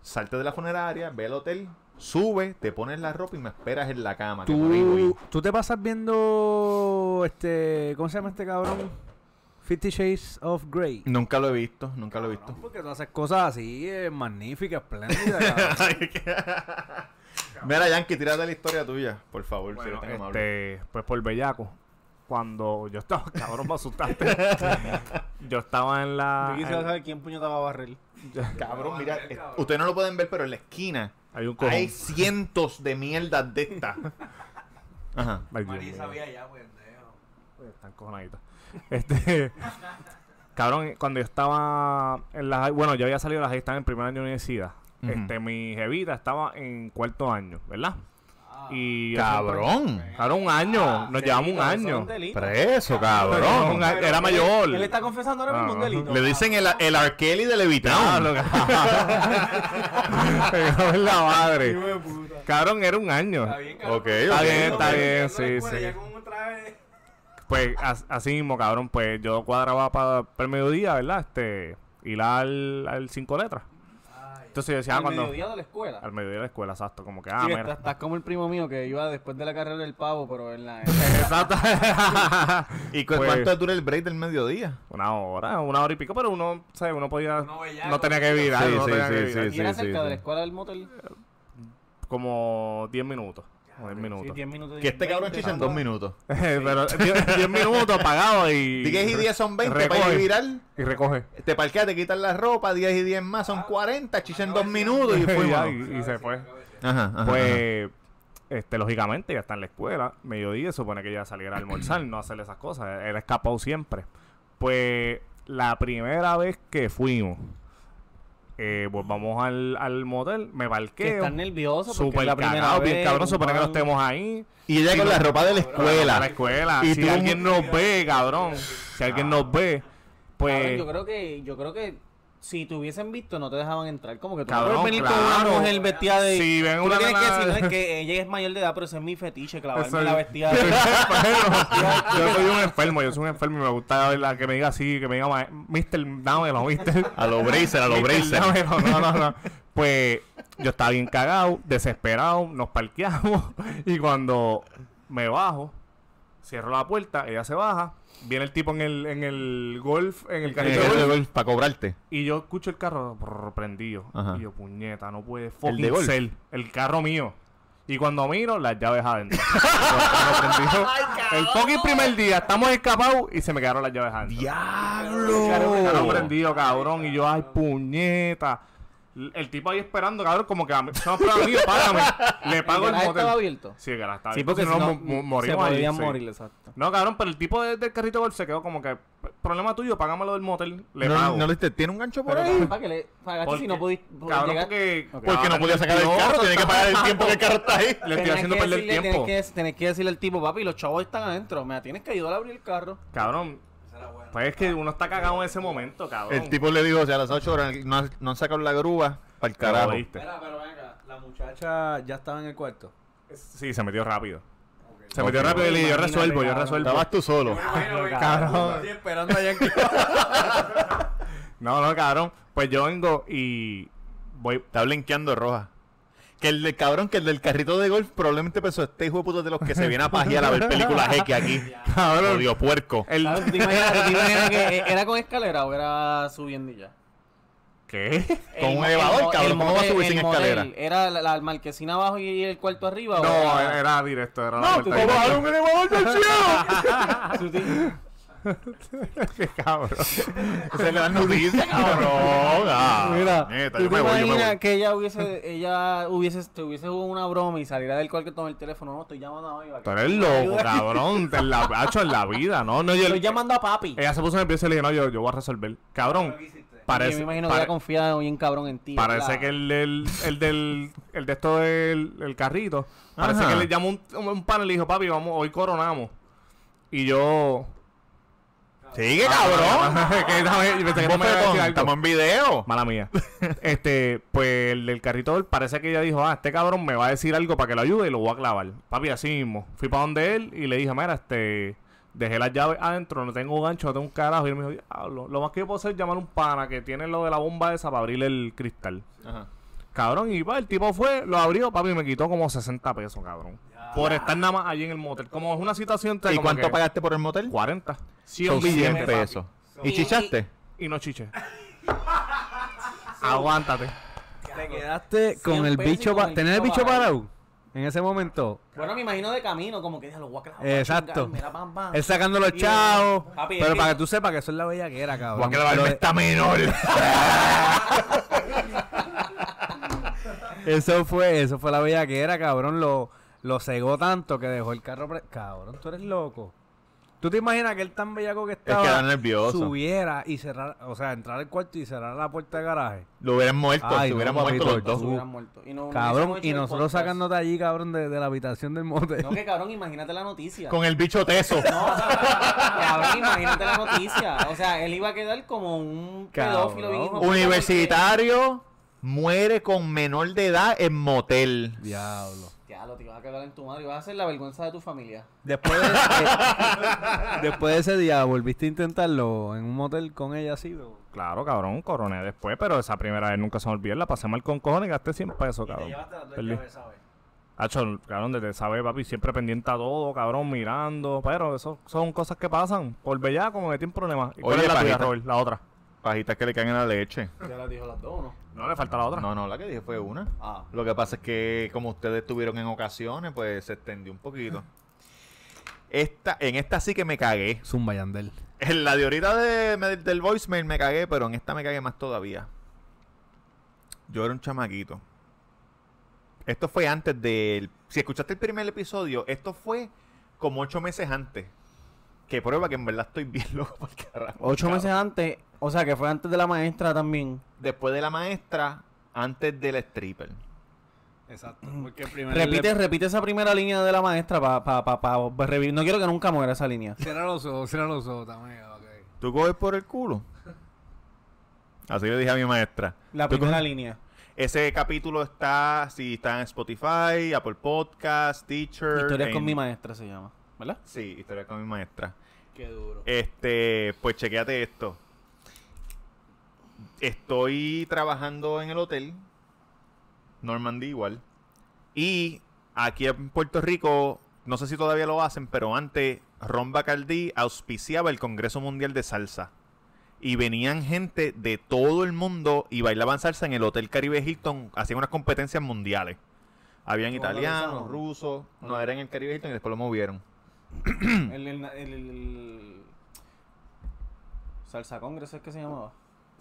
salte de la funeraria, ve al hotel, sube, te pones la ropa y me esperas en la cama. que por ahí voy". ¿Tú, tú te pasas viendo este. ¿Cómo se llama este cabrón? Fifty Shades of Grey. Nunca lo he visto, nunca lo he visto. Porque tú haces cosas así, eh, magníficas, espléndidas. Mira, Yankee, tírate la historia tuya, por favor, si Bueno, amable. este, pues por bellaco. Cuando yo estaba, cabrón, me asustaste. yo estaba en la. Yo quisiera en- saber quién puño va a barrer. Cabrón, mira, eh, ustedes no lo pueden ver, pero en la esquina hay un hay cientos de mierdas de estas. Ajá. Ay, Dios mío. ya, pendejo. Están cojonaditos. Este. Cabrón, cuando yo estaba en la bueno, yo había salido de la high, estaba en primer año de universidad. Ujú. Este, mi jevita estaba en cuarto año, ¿verdad? Ah. Y Cabrón. Cabrón, un año, nos llevamos un Delito, año. un delito. Preso, cabrón. año, Era mayor. Él está confesando ahora mismo un Ah, delito. Le dicen el, el R. Kelly de Levitown. Cabrón. Cago en la madre. Cabrón, era un año. Está ok. bien, está bien, sí, sí. Pues as- así mismo, cabrón, pues yo cuadraba para el mediodía, ¿verdad? Este, ir al, al cinco letras. Entonces yo decía, ah, Al cuando... mediodía de la escuela. Al mediodía de la escuela, exacto, como que, ah, Sí, mira. estás, estás como el primo mío que iba después de la carrera del pavo, pero en la... Exacto. ¿Y cu- Pues- cuánto dura el break del mediodía? una hora, una hora y pico, pero uno, ¿sabes? Uno podía... Uno no tenía que virar, Sí, no sí, sí. ¿Y era sí, cerca sí. de la escuela del motel? Como 10 minutos. O 10 Sí, minutos. 10 minutos. Que este cabrón 20, chicha en dos minutos. pero 10 10 minutos pagado y... 10 y 10 son 20 para ir a recoge, virar. Y recoge. Te parqueas, te quitan la ropa, 10 y 10 más son 40, chicha en dos minutos y fue. Y, y se fue. Ajá, ajá, ajá. Pues, este, lógicamente, ya está en la escuela. Mediodía, supone que ya saliera a almorzar, no hacer esas cosas. Era escapado siempre. Pues, la primera vez que fuimos, eh, pues vamos al, al motel, me Que parqueo. estás nervioso porque Súper cagado, bien cabrón, supone que no estemos ahí. Y ella con la ropa de la escuela. la escuela. Y si tú- alguien nos ve, cabrón, si alguien nos ve, Cabrón, pues... yo creo que, yo creo que si te hubiesen visto no te dejaban entrar. Como que tú Cabrón, no puedes venir claro. con una mujer vestida de... Si ven una que decir, no, es que ella es mayor de edad, pero ese es mi fetiche, clavarme Eso- la vestida yo soy de... un enfermo. yo soy un enfermo, yo soy un enfermo y me gusta verla que me diga así, que me diga ma- Mister, dámelo, Mister. A lo bracer, a lo Mister, bracer. dámelo, no, no, no. Pues yo estaba bien cagado, desesperado, nos parqueamos y cuando me bajo, cierro la puerta, ella se baja, viene el tipo en el, en el golf, en el carrito de golf, para cobrarte. y yo escucho el carro brrr, prendido. Ajá. Y yo, puñeta, no puede ¿El de fucking golf? ser. El carro mío. Y cuando miro, las llaves adentro. El carro prendido. el fucking primer día, estamos escapados y se me quedaron las llaves adentro. El carro ¡Diablo! prendido, cabrón. Y yo, ay, puñeta. El tipo ahí esperando, cabrón, como que a mí, no, pero amigo, págame. Le pago el garaje motel. estaba abierto? Sí, el garaje estaba Sí, abierto, porque si no, no, mo- mo- se morimos ahí, podían sí. morir, exacto. No, cabrón, pero el tipo de- del carrito golf se quedó como que, problema tuyo, págamelo del motel, le no, pago. no le tiene un gancho por Pero ahí. ¿para qué le pagaste Porque- si no pudiste Cabrón, llegar? porque... Porque no podía sacar el carro, tiene que pagar el tiempo que el carro está ahí. Le estoy haciendo que perder decirle- tiempo. Tienes que, tienes que decirle al tipo, papi, los chavos están adentro. Me tienes que ayudar a abrir el carro. Cabrón. Pues es que uno está cagado en ese momento, cabrón. El tipo le dijo, o sea, a las 8 horas no, han- no han sacado la grúa para el carajo. jodiste. pero venga, la muchacha ya estaba en el cuarto. Sí, se metió rápido. Se Ok. metió rápido y le dije, yo Imagínate, resuelvo, yo cabrón. resuelvo. Estabas tú solo. Cabrón. Estoy esperando allá que... No, no, cabrón. Pues yo vengo y voy... Está blinqueando roja. Que el del cabrón, que el del carrito de golf probablemente pensó este hijo de puta de los que se viene a pajear a ver películas X aquí. Cabrón. Odio puerco. El... Claro, ¿tú te imaginas, tú te imaginas que era con escalera o era subiendo y ya? ¿Qué? Con El un elevador, el cabrón, el ¿cómo va a subir sin escalera? ¿Era la, la marquesina abajo y el cuarto arriba? o No, era- era directo, era la No, tú puerta te directa. bajaron un elevador del cielo! Qué cabrón. Se le dan noticias, cabrón. Ah, Mira, neta, ¿tú yo te me voy, yo me imaginas voy. que ella hubiese, ella hubiese, te hubiese jugado una broma y saliera del cual que toma el teléfono? No, estoy llamando a Eva. Tú eres loco, cabrón. Te la hacho en la vida, ¿no? no yo, Estoy llamando a papi. ella se puso nerviosa y le dije, no, yo, yo voy a resolver. Cabrón, parece, yo me imagino que ella confía bien cabrón en ti. parece ¿verdad? que el, del el del el de esto del el carrito, parece Ajá. que le llamó un, un panel y le dijo, papi, vamos, hoy coronamos. Y yo... Sigue, cabrón. que, dame- yo pensé que no me iba a decir Bofetón, algo. Estamos en video. Mala mía. este, pues el del carrito parece que ella dijo, ah, este cabrón me va a decir algo para que lo ayude y lo voy a clavar. Papi, así mismo. Fui para donde él y le dije, mira, este, dejé las llaves adentro, no tengo gancho, no tengo un carajo. Y él me dijo, diablo, lo más que yo puedo hacer es llamar a un pana que tiene lo de la bomba esa para abrirle el cristal. Ajá. Cabrón, y pa, el tipo fue, lo abrió, papi, y me quitó como 60 pesos, cabrón. Por estar nada más allí en el motel. Como es una situación... ¿Y cuánto que pagaste por el motel? 40. Son 100 billetes, pesos. ¿Y chichaste? Y no chiche. Aguántate. Te quedaste con 100 el bicho, con el tener el bicho parado. en ese momento. Bueno, me imagino de camino, como que lo voy a clavar. Exacto. Mira, pam, pam. Él sacando los chavos. Papi, Pero para que- tú sepas que eso es la bella que era, cabrón. Pero- esta menor. Eso fue, eso fue la bella que era, cabrón. Lo, lo cegó tanto que dejó el carro. pre- Cabrón, tú eres loco. ¿Tú te imaginas que él tan bellaco que estaba queda nervioso. subiera y cerrar, o sea, entrar al cuarto y cerrar la puerta de garaje? Lo hubieran muerto. Ay, se no, hubieran papito, muerto los dos. Se hubieran muerto. Y no- no Cabrón, y nosotros sacándote allí, cabrón, de, de la habitación del motel. No, que cabrón, imagínate la noticia. Con el bicho teso. No, cabrón, imagínate la noticia. O sea, él iba a quedar como un Cabrón. pedófilo bien Universitario muere con menor de edad en motel. Diablo. Diablo, te ibas a cagar en tu madre y vas a hacer la vergüenza de tu familia. Después de, eh, después de ese día, ¿volviste a intentarlo en un motel con ella así? o? Claro, cabrón, coroné después, pero esa primera vez nunca se me olvidó. La pasé mal con cojones y gasté 100 pesos, cabrón. Perdí. Hacho, cabrón, desde esa vez, papi, siempre pendiente a todo, cabrón, mirando. Pero eso son cosas que pasan. Por bellaco me metí en problemas. ¿Y ¿Cuál Oye, es la tuya. Robert? La otra. Pajitas que le caen en la leche. Ya las dijo las dos, ¿no? No, le falta la otra. No, no, la que dije fue una. Ah. Lo que pasa es que como ustedes estuvieron en ocasiones, pues se extendió un poquito. Esta, en esta sí que me cagué. Zumba Yandel. En la de ahorita de- me- del voicemail me cagué, pero en esta me cagué más todavía. Yo era un chamaquito. Esto fue antes del... Si escuchaste el primer episodio, esto fue como ocho meses antes. Que prueba que en verdad estoy bien loco por carajo. Ocho meses antes, o sea, que fue antes de la maestra también. Después de la maestra, antes del stripper. Exacto. Porque primero Repite, repite esa primera línea de la maestra para pa, pa, pa- pa revivir. No quiero que nunca muera esa línea. Cierra los ojos, cierra los ojos también. ok. ¿Tú coges por el culo? Así le dije a mi maestra. La ¿Tú primera coges- línea. Ese capítulo está, si está en Spotify, Apple Podcast, Teacher. Historias con en- mi maestra se llama. ¿Verdad? Sí, historia con mi maestra. Qué duro. Este, pues chequéate esto. Estoy trabajando en el hotel. Normandy igual. Y aquí en Puerto Rico, no sé si todavía lo hacen, pero antes Ron Bacardí auspiciaba el Congreso Mundial de Salsa. Y venían gente de todo el mundo y bailaban salsa en el Hotel Caribe Hilton. Hacían unas competencias mundiales. Habían ¿Cómo lo italianos, rusos. No, era en el Caribe Hilton y después lo movieron. el, el, el- el- Salsa Congress es que se llamaba.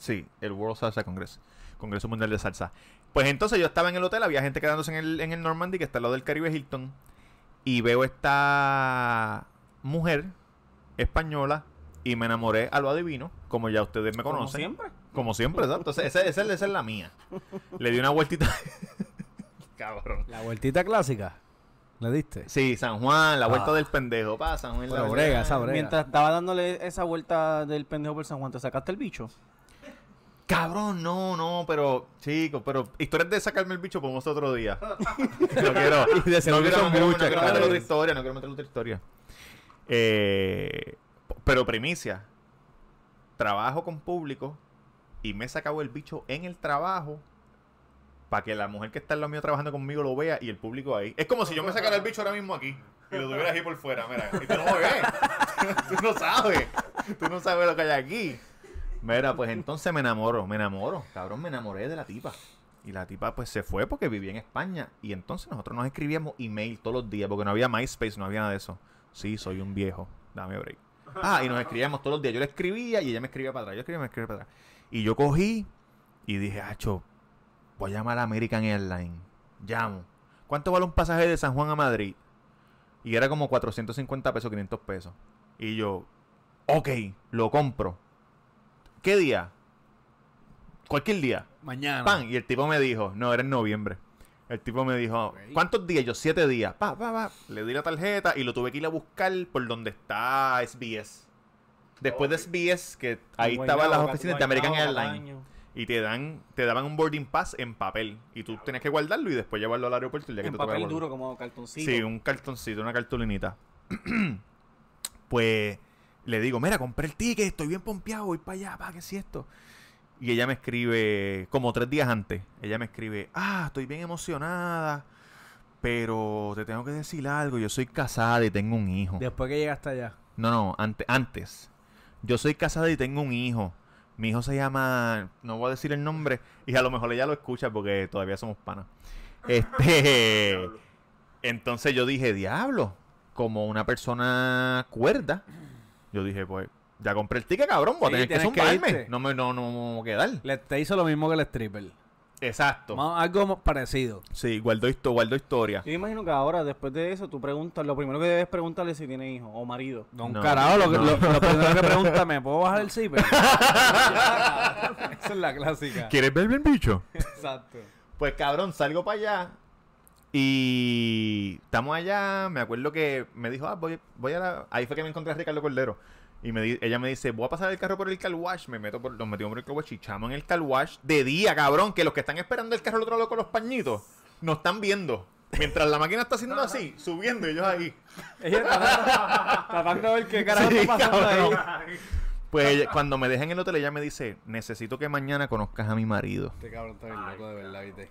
Sí, el World Salsa Congress. Congreso Mundial de Salsa. Pues entonces yo estaba en el hotel, había gente quedándose en el, en el Normandy, que está al lado del Caribe Hilton. Y veo esta mujer española y me enamoré a lo adivino, como ya ustedes me Como conocen. siempre. Como siempre, exacto. Esa, esa- esa- esa es la mía. Le di una vueltita. Cabrón. La vueltita clásica. ¿Le diste? Sí, San Juan, la vuelta Ah. del pendejo. Pa, San Juan. La- brega, esa brega. Mientras estaba dándole esa vuelta del pendejo por San Juan, ¿te sacaste el bicho? Cabrón, no, no, pero, chicos, pero historias de sacarme el bicho podemos otro día. no quiero. Y de seguro no quiero, son no quiero- muchas, no quiero meter cabrón. otra historia, no quiero meter otra historia. Eh, pero primicia. Trabajo con público y me he sacado el bicho en el trabajo para que la mujer que está en lo mío trabajando conmigo lo vea y el público ahí. Es como si yo me sacara el bicho ahora mismo aquí y lo tuvieras ahí por fuera, mira. Y tú no me ves. tú no sabes. Tú no sabes lo que hay aquí. Mira, pues entonces me enamoro, me enamoro. Cabrón, me enamoré de la tipa. Y la tipa pues se fue porque vivía en España. Y entonces nosotros nos escribíamos email todos los días porque no había MySpace, no había nada de eso. Sí, soy un viejo. Dame break. Ah, y nos escribíamos todos los días. Yo le escribía y ella me escribía para atrás. Yo escribía me escribía para atrás. Y yo cogí y dije, Acho, voy a llamar a American Airlines. Llamo. ¿Cuánto vale un pasaje de San Juan a Madrid? Y era como 450 pesos, 500 pesos. Y yo, ok, lo compro. ¿Qué día? Cualquier día. Mañana. Pan. Y el tipo me dijo, no, era en noviembre. El tipo me dijo. ¿cuántos días? Yo, siete días. Pa, pa, pa. Le di la tarjeta y lo tuve que ir a buscar por donde está SBS. Después de SBS, que ahí estaban las oficinas de American Airlines. Y te dan, te daban un boarding pass en papel. Y tú tenías que guardarlo y después llevarlo al aeropuerto el día que En te papel duro como cartoncito. Sí, un cartoncito, una cartulinita. pues le digo, mira, compré el ticket, estoy bien pompeado, voy para allá, pa, ¿qué es esto? Y ella me escribe, como tres días antes, ella me escribe, ah, estoy bien emocionada, pero te tengo que decir algo, yo soy casada y tengo un hijo. Después que llegaste allá. No, no, ante- antes. Yo soy casada y tengo un hijo. Mi hijo se llama, no voy a decir el nombre, y a lo mejor ella lo escucha porque todavía somos panas. Este, entonces yo dije, diablo, como una persona cuerda. Yo dije, pues, ya compré el ticket, cabrón, voy a Sí, tener que tienes que zumbarme. irte. no me, no, no, me voy a quedar. Le, te hizo lo mismo que el stripper. Exacto. Más- algo mo- parecido. Sí, guardo, histo- guardo historia. Yo imagino que ahora, después de eso, tú preguntas, lo primero que debes preguntarle es si tiene hijo o marido. No, un No, carajo, lo, que- no. lo- lo primero que pregunta, ¿me puedo bajar el zipper? Esa es la clásica. ¿Quieres verme el bicho? Exacto. Pues cabrón, salgo para allá y estamos allá. Me acuerdo que me dijo, ah, voy, voy a la... Ahí fue que me encontré a Ricardo Cordero. Y me di- ella me dice, voy a pasar el carro por el car wash. Me meto por, nos metimos por el car wash y chamo en el car wash de día, cabrón. Que los que están esperando el carro al otro lado con los pañitos nos están viendo. Mientras la máquina está haciendo así, subiendo y ellos ahí. Ella tratando, tratando de ver qué carajo Sí, está pasando cabrón. ahí. Pues ella- cuando me dejan en el hotel, ella me dice, necesito que mañana conozcas a mi marido. Este cabrón está bien loco de verdad, ¿viste?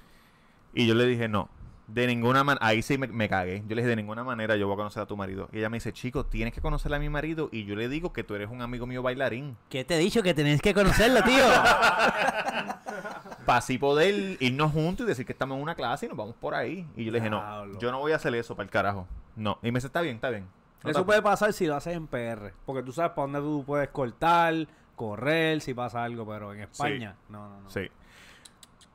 Y yo le dije, no, de ninguna manera, ahí sí me, me cagué. Yo le dije, de ninguna manera yo voy a conocer a tu marido. Y ella me dice, chico, tienes que conocer a mi marido. Y yo le digo que tú eres un amigo mío bailarín. ¿Qué te he dicho? Que tenéis que conocerlo, tío. Para así poder irnos juntos y decir que estamos en una clase y nos vamos por ahí. Y yo le dije, no, yo no voy a hacer eso para el carajo. No. Y me dice, está bien, está bien. No Eso puede pasar si lo haces en PR. Porque tú sabes para dónde tú puedes cortar, correr, si pasa algo. Pero en España, no, no, no. Sí.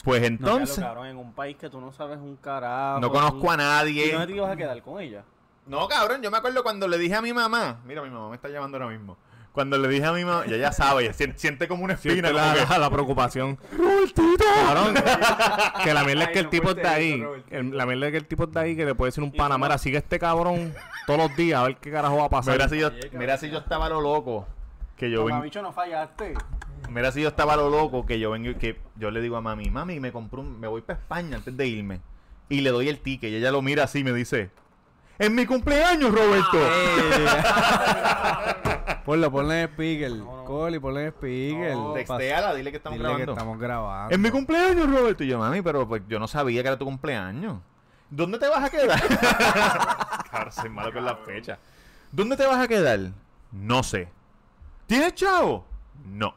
Pues entonces, lo cabrón, en un país que tú no sabes un carajo. no conozco a ¿Y nadie. dónde te ibas a quedar con ella? No, cabrón, yo me acuerdo cuando le dije a mi mamá, mira, mi mamá me está llamando ahora mismo. Cuando le dije a mi mamá, ella ya sabe, ella siente, como una espina. Como la, que, la, la preocupación. Cabrón, que la mierda es que el tipo está ahí. el- la mierda es que el tipo está ahí que le puede decir un panamera. Sigue este cabrón todos los días a ver qué carajo va a pasar. mira, si yo, mira si yo estaba lo loco. Que yo Mamá, bicho, no fallaste. Mira si yo estaba lo loco que yo vengo y que yo le digo a mami, mami, me compré un, me voy para España antes de irme. Y le doy el ticket y ella lo mira así y me dice, "En mi cumpleaños, Roberto." Ponlo, ponle en speaker. Coli, ponle en speaker. No, Textéala, dile que estamos Dile grabando. que estamos grabando. En mi cumpleaños, Roberto. Y yo, mami, pero pues yo no sabía que era tu cumpleaños. ¿Dónde te vas a quedar? Claro, soy malo con la fecha. ¿Dónde te vas a quedar? No sé. ¿Tienes chavo? No.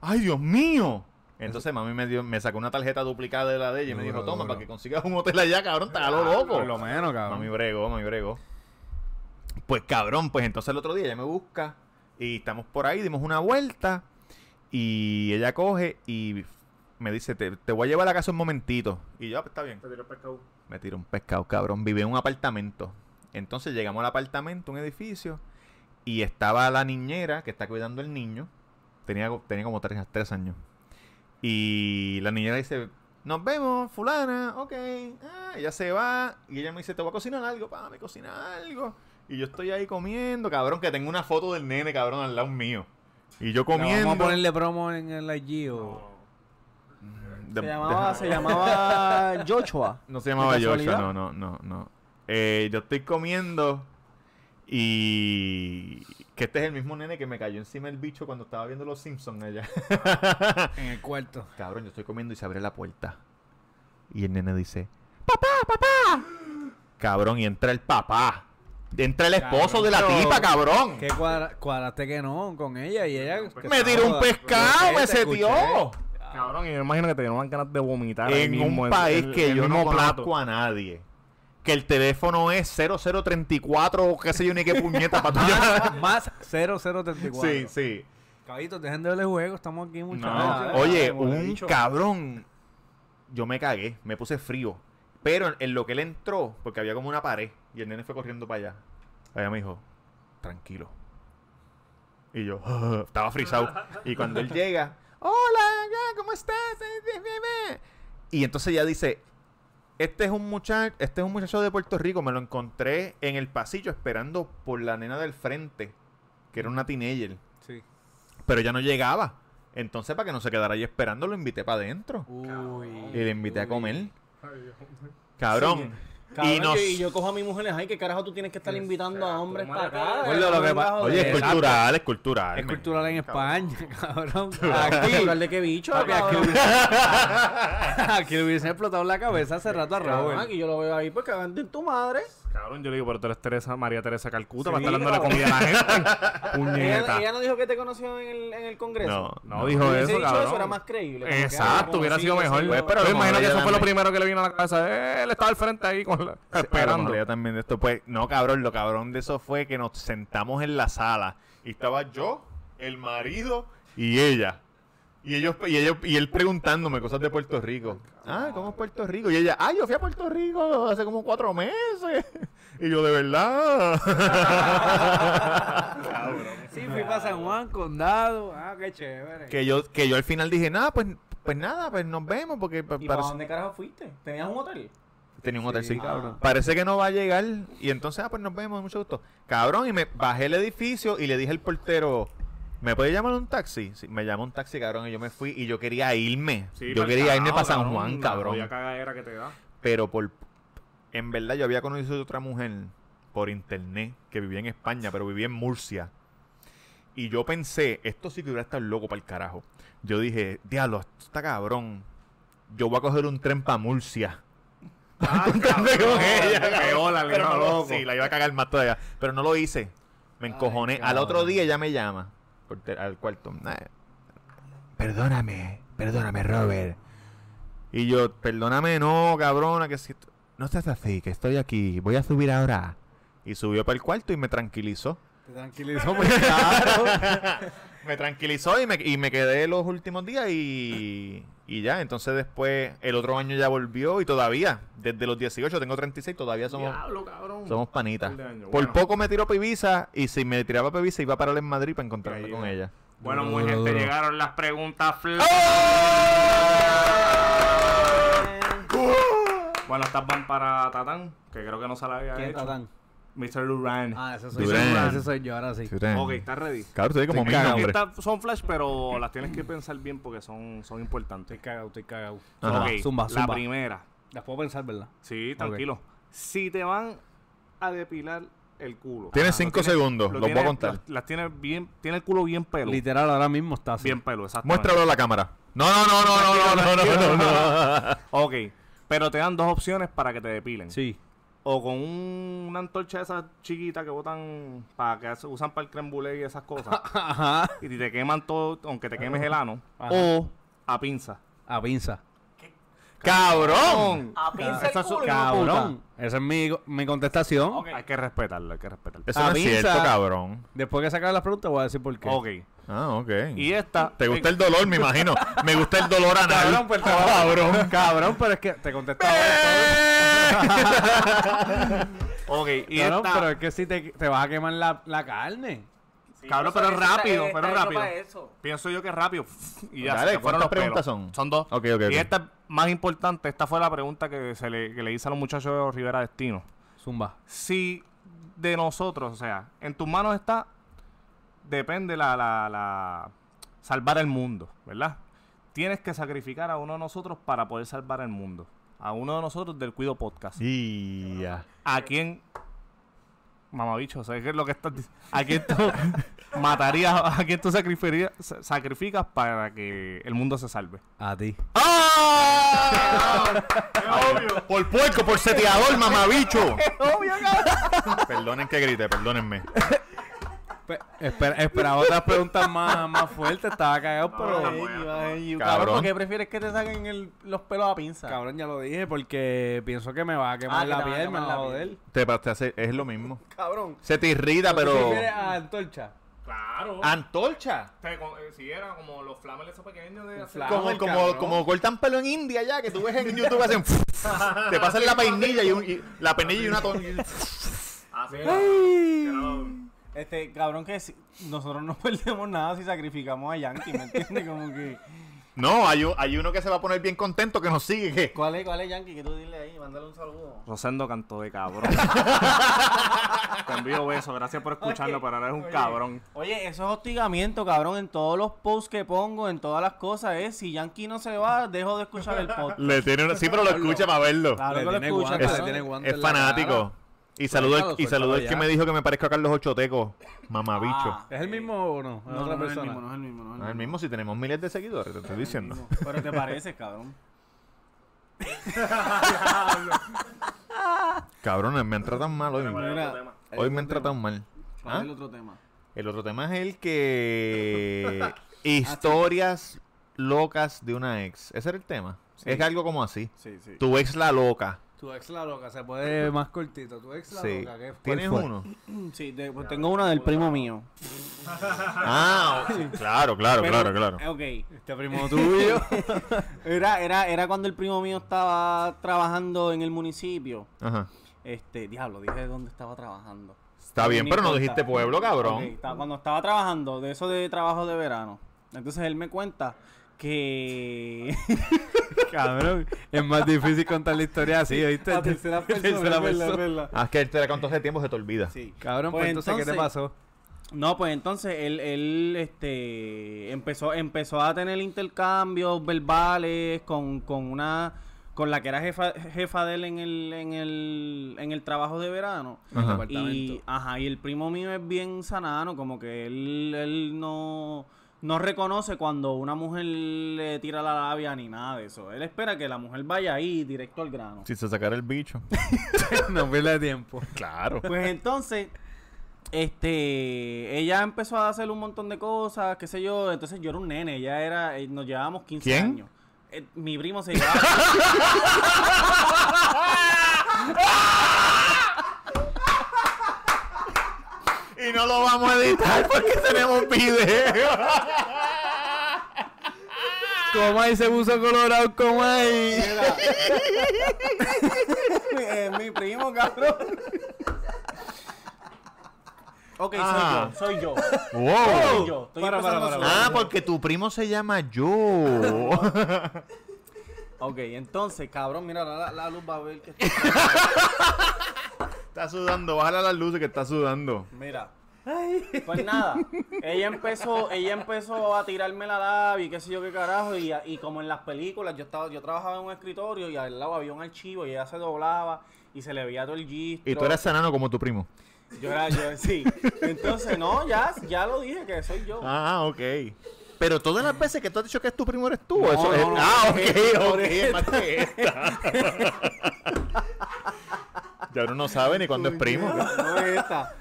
¡Ay, Dios mío! Entonces mami me dio, me sacó una tarjeta duplicada de la de ella y me Duro, dijo, toma, duro. para que consigas un hotel allá, cabrón, está a lo loco. Por lo menos, cabrón. Mami bregó, mami bregó. Pues cabrón, pues entonces el otro día ella me busca y estamos por ahí, dimos una vuelta y ella coge y me dice, te, te voy a llevar a la casa un momentito. Y yo, "Ah, pues está bien. Me tiró un pescado, cabrón. Vive en un apartamento. Entonces llegamos al apartamento, un edificio, y estaba la niñera que está cuidando el niño. Tenía, tenía como tres, tres años. Y la niñera dice, nos vemos, fulana, ok. Ah, ella se va y ella me dice, te voy a cocinar algo, pa, me cocina algo. Y yo estoy ahí comiendo, cabrón, que tengo una foto del nene, cabrón, al lado mío. Y yo ¿Le comiendo. Vamos a ponerle promo en el IG o... De- Se de- llamaba, se llamaba Joshua. No se llamaba ¿De Joshua, no, no, no, no. Eh, yo estoy comiendo y que este es el mismo nene que me cayó encima el bicho cuando estaba viendo los Simpsons allá. En el cuarto. Cabrón, yo estoy comiendo y se abre la puerta. Y el nene dice, papá, papá. Cabrón, y entra el papá. Entra el esposo Cabrón, de la pero- tipa, cabrón. ¿Qué cuadra- cuadraste que no con ella y ella? que Me tiró un pescado, me setió. Cabrón, y me imagino que te dieron ganas de vomitar. En mismo, un país el- que el yo no plato. a nadie. Que el teléfono es 0034 o qué sé yo ni qué puñeta para tú. Más 0034. Sí, sí. Caballitos, dejen de verle juego. Estamos aquí, muchachos. No, oye, un cabrón. Yo me cagué, me puse frío. Pero en lo que él entró, porque había como una pared, y el nene fue corriendo para allá. Allá me dijo, tranquilo. Y yo, estaba frisado. Y cuando él llega, hola, ya, ¿cómo estás? Y entonces ella dice, este es un muchacho, este es un muchacho de Puerto Rico, me lo encontré en el pasillo esperando por la nena del frente, que era una teenager. Sí. Pero ya no llegaba. Entonces, para que no se quedara ahí esperando, lo invité para adentro. Uy. Y le invité a comer. Cabrón. Cabrón, y nos... yo, y yo cojo a mi mujer y les ay, ¿qué carajo tú tienes que estar invitando a hombres para acá? Oye, lo que pa- Oye, es cultural, es cultural. Es cultural en España, cabrón. Aquí, Aquí, de qué bicho, papi, aquí, cabrón? hubiese, aquí le hubiese explotado la cabeza hace rato a Robert. Aquí yo lo veo ahí, pues cagando en tu madre. Cabrón, yo le digo, pero tú eres Teresa, María Teresa Calcuta, Sí, para estar dándole comida a la gente. Ella, Puñeta. ella no dijo que te conoció en el, en el congreso. No, No dijo eso, dicho cabrón. eso, era más creíble. como que, ah, Exacto, como hubiera sido sí, mejor. sí, Pues, pero Yo a lo imagino mejor que eso fue lo también- primero que le vino a la cabeza. Él estaba al frente ahí con la- A esperando. también de esto, pues, no, cabrón, lo cabrón de eso fue que nos sentamos en la sala y estaba yo, el marido y ella. Y ellos, y ellos, y él preguntándome cosas de Puerto Rico. Ah, ¿cómo es Puerto Rico? Y ella, ah, yo fui a Puerto Rico hace como cuatro meses. Y yo, de verdad. Sí, fui para San Juan, condado. Ah, qué chévere. que yo, que yo al final dije, nada, pues, pues nada, pues nos vemos, porque ¿Y para- para dónde carajo fuiste? ¿Tenías un hotel? tenía un hotel, sí. cabrón. Parece que no va a llegar. Y entonces, ah, pues nos vemos, mucho gusto. Cabrón, y me bajé el edificio y le dije al portero, ¿me puede llamar un taxi? Sí, me llamó un taxi, cabrón, y yo me fui y yo quería irme. Sí, yo quería irme para San Juan, cabrón. jodida cagadera que te da. Pero por... En verdad yo había conocido otra mujer por internet que vivía en España, pero vivía en Murcia. Y yo pensé, esto sí que hubiera estado loco para el carajo. Yo dije, diablo, esto está cabrón. Yo voy a coger un tren para Murcia. Ah, Encontrarme cabrón, con ella, hola, Pero no, loco. Sí, la iba a cagar más todavía. Pero no lo hice. Me encojoné. Al otro día ella me llama. Al cuarto. "Nah, Perdóname, perdóname, Robert. Y yo, perdóname, no, cabrona, que si... No estás así, que estoy aquí. Voy a subir ahora. Y subió para el cuarto y me tranquilizó. Te tranquilizó muy claro. Me tranquilizó y me, y me quedé los últimos días y, y ya. Entonces después, el otro año ya volvió y todavía, desde los 18, tengo 36, todavía somos... Diablo, cabrón. Somos panitas. Por bueno. poco me tiró Pivisa y si me tiraba Pivisa iba a parar en Madrid para encontrarme Ahí con ella. Bueno, muy gente, duro. llegaron las preguntas flash. Bueno, estas van para Tatán, que creo que no se la había ¿Quién hecho. tan? Mr. Duran. Ah, ese soy Durán. yo. Ese soy yo, ahora sí. Ok, ¿estás ready? Claro, estoy como Estoy mi cagado. nombre. Estas son flash, pero las tienes que pensar bien porque son, son importantes. Estoy cagado, estoy cagado. Ajá. Ok, Zumba, la zumba. primera. Las puedo pensar, ¿verdad? Sí, tranquilo. Si te van a depilar el culo. Tienes Ajá, cinco lo tienes- segundos, lo los voy a contar. Las, las tienes bien, tiene el culo bien pelo. Literal, ahora mismo está así. Bien pelo, exacto. Muéstralo a la cámara. No, no, no, no, no, no, no, no, no, no. Ok, pero te dan dos opciones para que te depilen. Sí. O con un- una antorcha esa chiquita que botan para que usan para el creme brulee y esas cosas. Ajá. y te queman todo, aunque te quemes el ano. Ajá. O a pinza. A pinza. ¡Cabrón! A pinza el es culo, de. Cabrón. Esa es mi, mi contestación. Hay que respetarlo, hay que respetarlo. Eso A no es pinza. cierto, cabrón. Después que se acaben las preguntas, voy a decir por qué. Ok. Ah, ok. Y esta. ¿Te gusta el dolor? Me imagino. Me gusta el dolor anal. Cabrón, pues te va- Cabrón. Cabrón, pero es que te contestaba. Ok, y Cabrón, esta. pero es que si te, te vas a quemar la, la carne. Cabrón, eso pero rápido, está- pero está hecho rápido. para eso. Pienso yo que rápido. Y ya Dale, se fueron ¿cuántas los preguntas pelos. son? Son dos. Ok, ok, ok. Y esta es más importante. Esta fue la pregunta que, se le, que le hice a los muchachos de Rivera Destino. Zumba. Si de nosotros, o sea, en tus manos está, depende la, la, la salvar el mundo, ¿verdad? Tienes que sacrificar a uno de nosotros para poder salvar el mundo. A uno de nosotros del Cuido Podcast. Y ya. ¿A quién? Mamabicho, ¿sabes qué es lo que estás diciendo? ¿A quién tú matarías? ¿A quién tú sacrificarías- sa- sacrificas para que el mundo se salve? A ti. Por puerco, por seteador, mamabicho. Perdonen que grite, perdónenme. Pe- espera- esperaba otras preguntas más, más fuertes, estaba cagado, pero... Ay, Cabrón, Cabrón. ¿por qué prefieres que te saquen el- los pelos a pinza? Cabrón, ya lo dije, porque pienso que me va a quemar Ah, que la va piel, me quemar va la a joder. Te, te hace- es lo mismo. Cabrón. Se te irrita, ¿Tú pero. prefieres a antorcha? Claro. ¿Antorcha? Te con- eh, Si era como los flames esos pequeños de. Como, el como, como cortan pelo en India ya, que tú ves en YouTube hacen. te pasan la peinilla y, un- y- la peinilla y una ton- Así Este, cabrón, que si- nosotros no perdemos nada si sacrificamos a Yankee, ¿me entiendes? Como que... No, hay, un- hay uno que se va a poner bien contento que nos sigue. que ¿Cuál es, cuál es Yankee? Que tú dile ahí, mándale un saludo. Rosendo cantó de cabrón. Te envío besos, gracias por escucharlo, Oye, pero eres un oye. cabrón. Oye, eso es hostigamiento, cabrón. En todos los posts que pongo, en todas las cosas, es si Yankee no se va, dejo de escuchar el podcast. Le tiene una- sí, pero lo escucha para verlo. Claro Le que lo tiene escucha, guante, le cabrón. tiene guante Es fanático. Y saludo, y saludo al suéltalo que me dijo que me parezco a Carlos Ochoteco. Mamabicho. Ah, ¿Es el mismo o no? ¿Es No, otra no, no es el mismo, no es el mismo. No es No es el mismo si tenemos miles de seguidores, te estoy diciendo. Pero te pareces, cabrón. Cabrones, me han tratado mal hoy. Mira, Hoy me han tratado mal. ¿cuál ¿Ah? es el otro tema? El otro tema es el que... Historias locas de una ex. Ese era el tema. Sí. Es algo como así. Sí, sí. Tu ex la loca. Tu ex la loca, se puede más cortito. Tu ex la Sí. loca, ¿qué cuál ¿Tienes fue? uno? Sí, de- pues tengo una del primo mío. Ah, sí, claro, claro, Pero- claro, claro. eh, Ok. Este primo tuyo. Era, era, era cuando el primo mío estaba trabajando en el municipio. Ajá. Este, diablo, dije dónde estaba trabajando. Está bien, pero no importa. dijiste pueblo, cabrón. Ok, estaba- cuando estaba trabajando, de eso de trabajo de verano. Entonces él me cuenta que. Cabrón, es más difícil contar la historia así, ¿viste? La tercera persona, Tercera es verdad, es persona. verdad. Ah, es que él te la contó hace tiempo, se te olvida. Sí. Cabrón, pues, Pues entonces, ¿qué te pasó? No, pues entonces él, él este, empezó, empezó a tener intercambios verbales con, con una con la que era jefa, jefa de él en el, en el, en el trabajo de verano. Ajá. Y, ajá, y el primo mío es bien sanano, como que él, él no, no reconoce cuando una mujer le tira la labia ni nada de eso. Él espera que la mujer vaya ahí directo al grano. Si se sacara el bicho. no pierde tiempo. Claro. Pues entonces, este, ella empezó a hacer un montón de cosas, qué sé yo. Entonces yo era un nene, ella era, eh, nos llevábamos 15 ¿Quién? años. Eh, mi primo se llevaba. Y no lo vamos a editar porque tenemos video. ¿Cómo ahí se puso colorado? ¿Cómo ahí? Eh, mi primo, cabrón. Ok, Ah. soy yo, soy yo. Wow. Soy yo. Estoy Para, para, empezando para, solo. Ah, porque tu primo se llama yo. Ok, entonces, cabrón, mira, la, la luz va a ver que está- está sudando, bájale las luces que está sudando. Mira. Pues nada, ella empezó, ella empezó a tirarme la labia y qué sé yo qué carajo, y, y como en las películas, yo estaba, yo trabajaba en un escritorio y al lado había un archivo y ella se doblaba y se le veía todo el gistro. Y tú eras sanano como tu primo. Yo era, yo, sí. Entonces, no, ya, ya lo dije que soy yo. Ah, ok. Pero todas las veces que tú has dicho que es tu primo eres tú. No, eso no, es... no, ah, no, ok, ok. eso. es más que esta. Ya uno no sabe ni cuándo es primo. No es esta.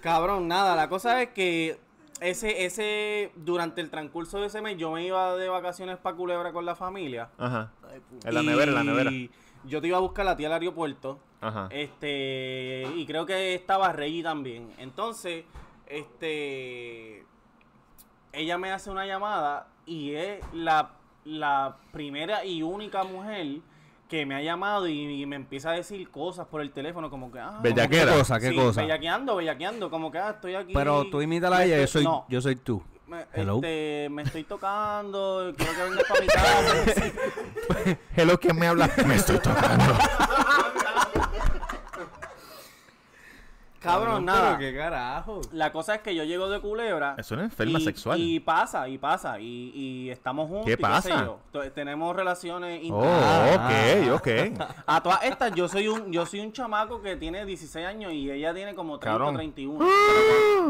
Cabrón, nada, la cosa es que ese, ese, durante el transcurso de ese mes, yo me iba de vacaciones para Culebra con la familia. Ajá. En la nevera, en la nevera. Yo te iba a buscar a ti al aeropuerto. Ajá. Este, y creo que estaba Reggie también. Entonces, este, ella me hace una llamada y es la, la primera y única mujer que me ha llamado y, y me empieza a decir cosas por el teléfono como que ah, Bellaquera. ¿Qué cosa? ¿Qué sí, cosa? bellaqueando, bellaqueando, como que ah, estoy aquí. Pero tú imítala a ella, yo soy, no, yo soy tú. me, Hello. este, me estoy tocando, quiero que vengas para mi casa. Hello, ¿quién me habla? me estoy tocando. Cabrón, nada. qué carajo. La cosa es que yo llego de Culebra. Es una enferma y, sexual. Y pasa, y pasa. Y, y estamos juntos. ¿Qué y sé pasa? yo. T- Tenemos relaciones Oh, ok, ok. A todas estas, yo soy un yo soy un chamaco que tiene 16 años y ella tiene como 30 Cabrón. 31.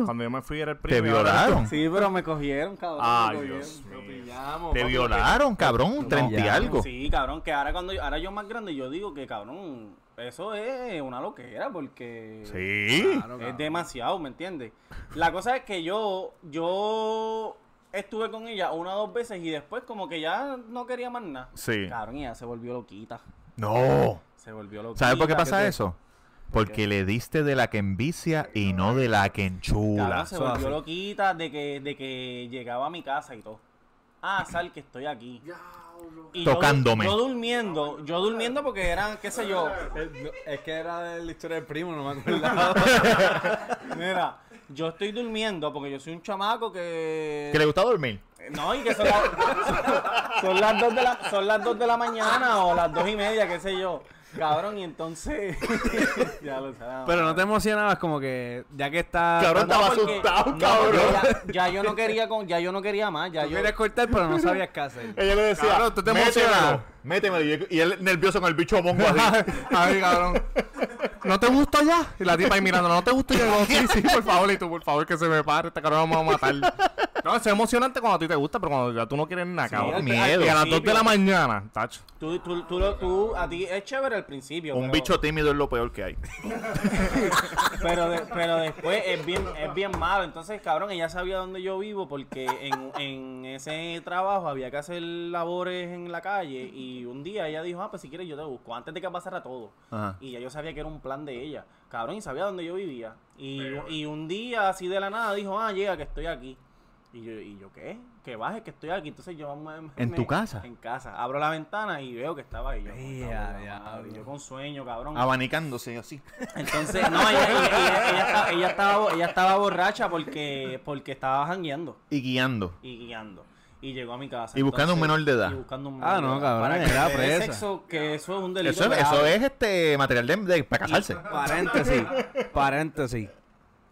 Cuando yo me fui era el primo. Te violaron. Sí, pero me cogieron, cabrón. Ay, me cogieron. Dios Lo mío. pillamos, Te violaron, cabrón. Treinta y ya. algo. Sí, cabrón, que ahora cuando yo, ahora yo más grande yo digo que cabrón, eso es una loquera porque Sí. Claro, es demasiado, ¿me entiendes? La cosa es que yo, yo estuve con ella una o dos veces y después como que ya no quería más nada. Sí. Cabrón, y ella se volvió loquita. No. Se volvió loquita. ¿Sabes por qué que pasa te- eso? Porque le diste de la que envicia y no de la que enchula. Cabrón, se volvió así. loquita de que, de que llegaba a mi casa y todo. Ah, sal que estoy aquí. Y Tocándome. Yo, durmiendo, yo durmiendo porque eran, qué sé yo. Es que era de la historia del primo, no me acordaba. Mira, yo estoy durmiendo porque yo soy un chamaco que. ¿Que le gusta dormir? No, y que son, las- son las dos de la, son las dos de la mañana o las dos y media, qué sé yo. Cabrón, y entonces. ya lo sabes. Pero no te emocionabas como que ya que está... Cabrón, No, estaba porque- asustado, no, cabrón. Ya, ya yo no quería con, ya yo no quería más, ya Tú yo. querías cortar, pero no sabías qué hacer. Ella le decía, Cabrón, tú te emocionas. métemelo. Y él- Y él nervioso con el bicho mongo así. Ay, cabrón. ¿No te gustó ya? Y la tipa ahí mirando, ¿no te gustó ya? Y yo, sí, sí, por favor. Y tú, por favor, que se me pare. Este cabrón vamos a matar. No, es emocionante cuando a ti te gusta, pero cuando ya tú no quieres nada, cabrón. al- miedo. Y a las 2 de la mañana, tacho. Tú, tú, tú, lo- tú- a ti es chévere al principio. Un pero- bicho tímido es lo peor que hay. Pero, de- pero después es bien, es bien malo. Entonces, cabrón, ella sabía dónde yo vivo porque en, en ese trabajo había que hacer labores en la calle. Y un día ella dijo, ah, pues si quieres yo te busco. Antes de que pasara todo. Ajá. Y ya yo sabía que era un plan de ella. Cabrón, y sabía dónde yo vivía. Y, y un día, así de la nada, dijo, ah, llega, que estoy aquí. Y yo, y yo ¿qué? Que baje, que estoy aquí. Entonces yo me- me- ¿En tu casa? En casa. Abro la ventana y veo que estaba ahí. Yo, con sueño, cabrón. Abanicándose así. Entonces, no, ella, ella- ella- ella estaba, ella, estaba, ella estaba borracha porque, porque estaba jangueando Y guiando. y guiando. Y llegó a mi casa. Y buscando un menor de edad. Y buscando un Ah, menor no, de edad. cabrón, Para que era presa. sexo, que eso es un delito Eso, es- eso grave. es este material de, de- para casarse. Paréntesis, paréntesis.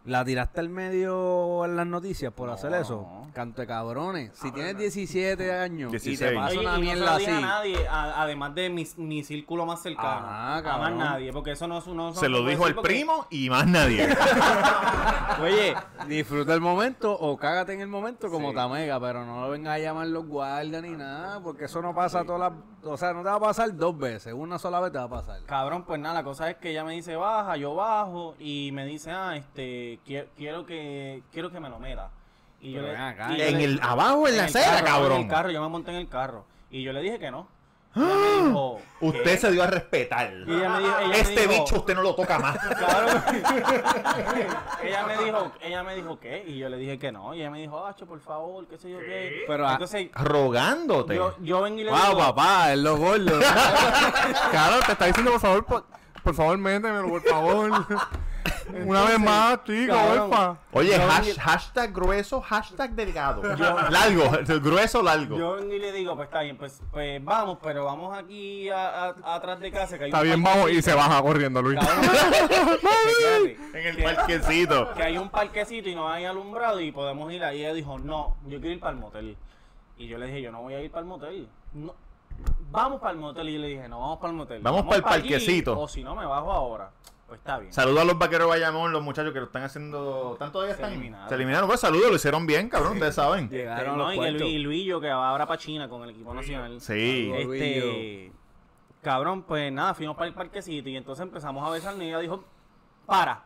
¿La tiraste al medio en las noticias por hacer eso? Canto de cabrones. Si tienes 17 años y 16. te pasa una y mierda así. a nadie, a- además de mi, mi círculo más cercano. Ajá, a más nadie, porque eso no es uno. Se lo dijo el primo y más nadie. Oye, disfruta el momento o cágate en el momento como Tamega, pero no lo vengas a llamar los guardias ni nada, porque eso no pasa todas las... O sea, no te va a pasar dos veces, una sola vez te va a pasar. Cabrón, pues nada, la cosa es que ella me dice baja, yo bajo y me dice, ah, este, quiero, quiero que quiero que me lo meta. Y yo le, acá, y yo en le- el abajo en la el acera, carro, En cabrón. el carro, yo me monté en el carro y yo le dije que no. Dijo, Usted ¿qué? se dio a respetar. Y ella me dijo, ella me Este dijo- bicho usted no lo toca más. Cabrón. ella me dijo, ella me dijo qué y yo le dije que no. Y ella me dijo, Acho, por favor, qué sé yo qué. Pero, ah, entonces Rogándote. yo, yo vengo y le Wow, digo, papá, es lo gordo. Claro, te está diciendo, por favor, por, por favor, métemelo, por favor. Una vez más, chico, cabrón. porfa. Oye, Yo hash- vi- hashtag grueso, hashtag delgado. largo, grueso, largo. Yo y le digo, pues está bien, pues, pues vamos, pero vamos aquí a- a- atrás de casa. Que hay Está un bien, vamos. Y se baja corriendo, Luis. Cabrón, en el parquecito. que hay un parquecito y no hay alumbrado y podemos ir ahí. Ella dijo, no, yo quiero ir para el motel. Y yo le dije, yo no voy a ir para el motel. No, vamos para el motel. Y yo le dije, no, vamos para el motel. Vamos pa'l pa' allí, parquecito. O si no, me bajo ahora. Pues está bien. Saludos a los vaqueros de Bayamón, los muchachos que lo están haciendo. ¿Están todavía Se están? eliminaron. Se eliminaron. Pues saludos, lo hicieron bien, cabrón, ustedes saben. Llegaron no, los y. Luis, y Luillo, que ahora para China con el equipo nacional. Sí. Este, cabrón, pues nada, fuimos para el parquecito y entonces empezamos a besarnos y ella dijo, para.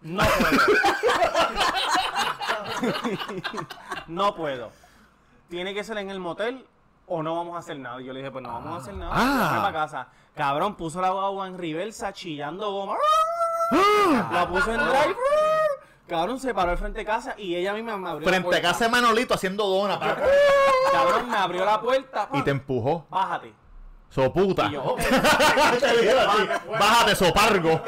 No puedo. no puedo. Tiene que ser en el motel o no vamos a hacer nada. Y yo le dije, pues no vamos a hacer nada. Ah. Vamos para casa. Cabrón, puso la guagua en reversa chillando goma. La puso en drive. Cabrón, se paró al frente de casa y ella misma me abrió la Frente a puerta. casa de Manolito haciendo dona. pa- Cabrón, me abrió la puerta. Y te empujó. Bájate. Soputa. Y yo, ok. Te Bájate, sopargo.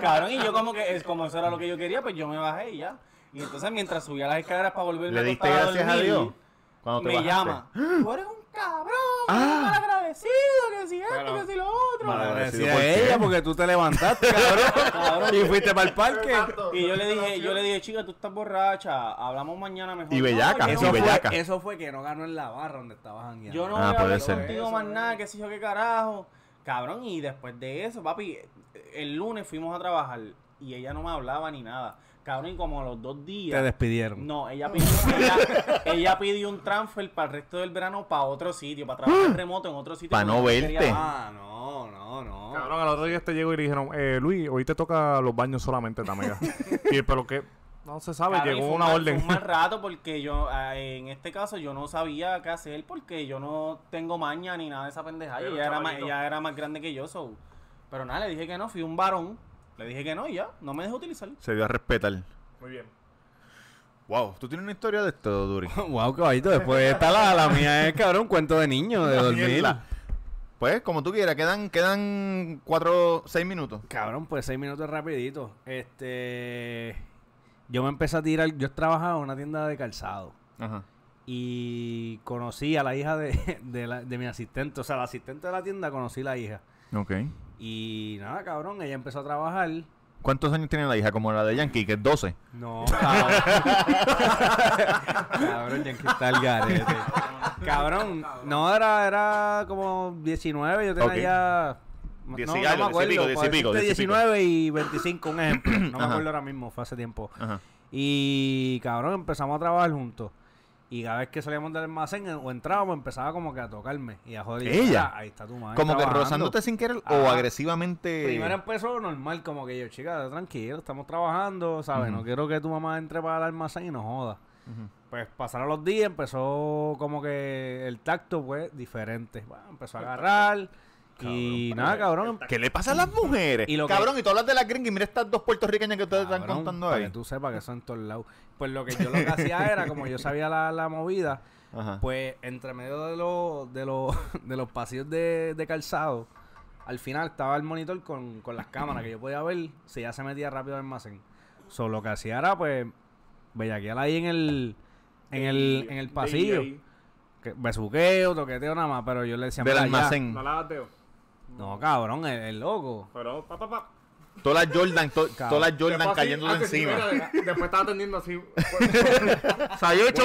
Cabrón, y yo como que, es como eso era lo que yo quería, pues yo me bajé y ya. Y entonces mientras subía las escaleras para volverme Le a diste a gracias a dormir, Dios. Cuando te me bajaste. llama. Tú eres un cabrón, Ah. mal agradecido, que si esto, que si lo otro. Mal agradecido. ¿por qué? ella porque tú te levantaste, cabrón. y fuiste para el parque. Y yo le dije, yo le dije, chica, tú estás borracha, hablamos mañana mejor. Y bellaca, No, Eso y fue, bellaca. eso fue que no ganó en la barra donde estabas jangueando. Yo no Ah, voy a puede hablar ser. contigo más nada, que sé yo qué carajo. Cabrón, y después de eso, papi, el lunes fuimos a trabajar y ella no me hablaba ni nada. Cabrón, y como a los dos días. Te despidieron. No, ella pidió, ella, ella pidió un transfer para el resto del verano para otro sitio, para trabajar remoto en otro sitio. Pa' porque no quería- verte. Ah, no, no. No. Cabrón, al otro día este llegó y le dijeron, eh, Luis, hoy te toca los baños solamente, Tamega. y pero que no se sabe, llegó fue una un mal- orden. fue un mal rato porque yo, ah, en este caso, yo no sabía qué hacer porque yo no tengo maña ni nada de esa pendejada. Ella era, más, ella era más grande que yo, so. Pero nada, le dije que no, fui un varón. Le dije que no y ya, no me dejó utilizar. Se dio a respetar. Muy bien. Wow, ¿tú tienes una historia de esto, Duri? wow, caballito. Después está la, la mía, es cabrón, cuento de niño, de dormir. Pues, como tú quieras, quedan, quedan cuatro, seis minutos. Cabrón, pues seis minutos rapidito. Este. Yo me empecé a tirar. Yo trabajaba en una tienda de calzado. Ajá. Y conocí a la hija de, de, la- de mi asistente. O sea, la asistente de la tienda conocí la hija. Ok. Y nada, cabrón, ella empezó a trabajar. ¿Cuántos años tiene la hija? Como la de Yankee, que es 12. No, cabrón. cabrón, ya que está el garete. Cabrón, no, era, era como 19, yo tenía ya... No, no me acuerdo, diez y pico, diez y por pico, decirte diez y pico. 19 y 25, un ejemplo. No me acuerdo ahora mismo, fue hace tiempo. Ajá. Y cabrón, empezamos a trabajar juntos. Y cada vez que salíamos del almacén o entrábamos, empezaba como que a tocarme y a joder. ¿Ella? "Mira, Ahí está tu madre. Como que trabajando". rozándote sin querer o agresivamente. Primero empezó normal, como que yo, chica, tranquilo, estamos trabajando, ¿sabes? No quiero que tu mamá entre para el almacén y nos joda. Ujú. Pues pasaron los días, empezó como que el tacto fue diferente. Bueno, empezó a agarrar y nada, cabrón. ¿Qué le pasa a las mujeres? Y lo que- Cabrón, y tú hablas de las gringas y mira estas dos puertorriqueñas que ustedes están contando para ahí. que tú sepas que son en todos lados. Pues lo que yo lo que hacía era, como yo sabía la, la movida, Ajá. pues entre medio de los, de los, de los pasillos de, de calzado, al final estaba el monitor con, con las cámaras que yo podía ver si ya se metía rápido al almacén. Solo lo que hacía era, pues, bellaquearla ahí en el, en el, en el pasillo. Que besuqueo, toqueteo nada más, pero yo le decía... Del almacén. No la bateo. No, cabrón, el, el loco. Pero, pa, pa, pa. Todas las Jordan, to- todas las Jordan antes, encima. mira, Después estaba atendiendo así. Salió ocho,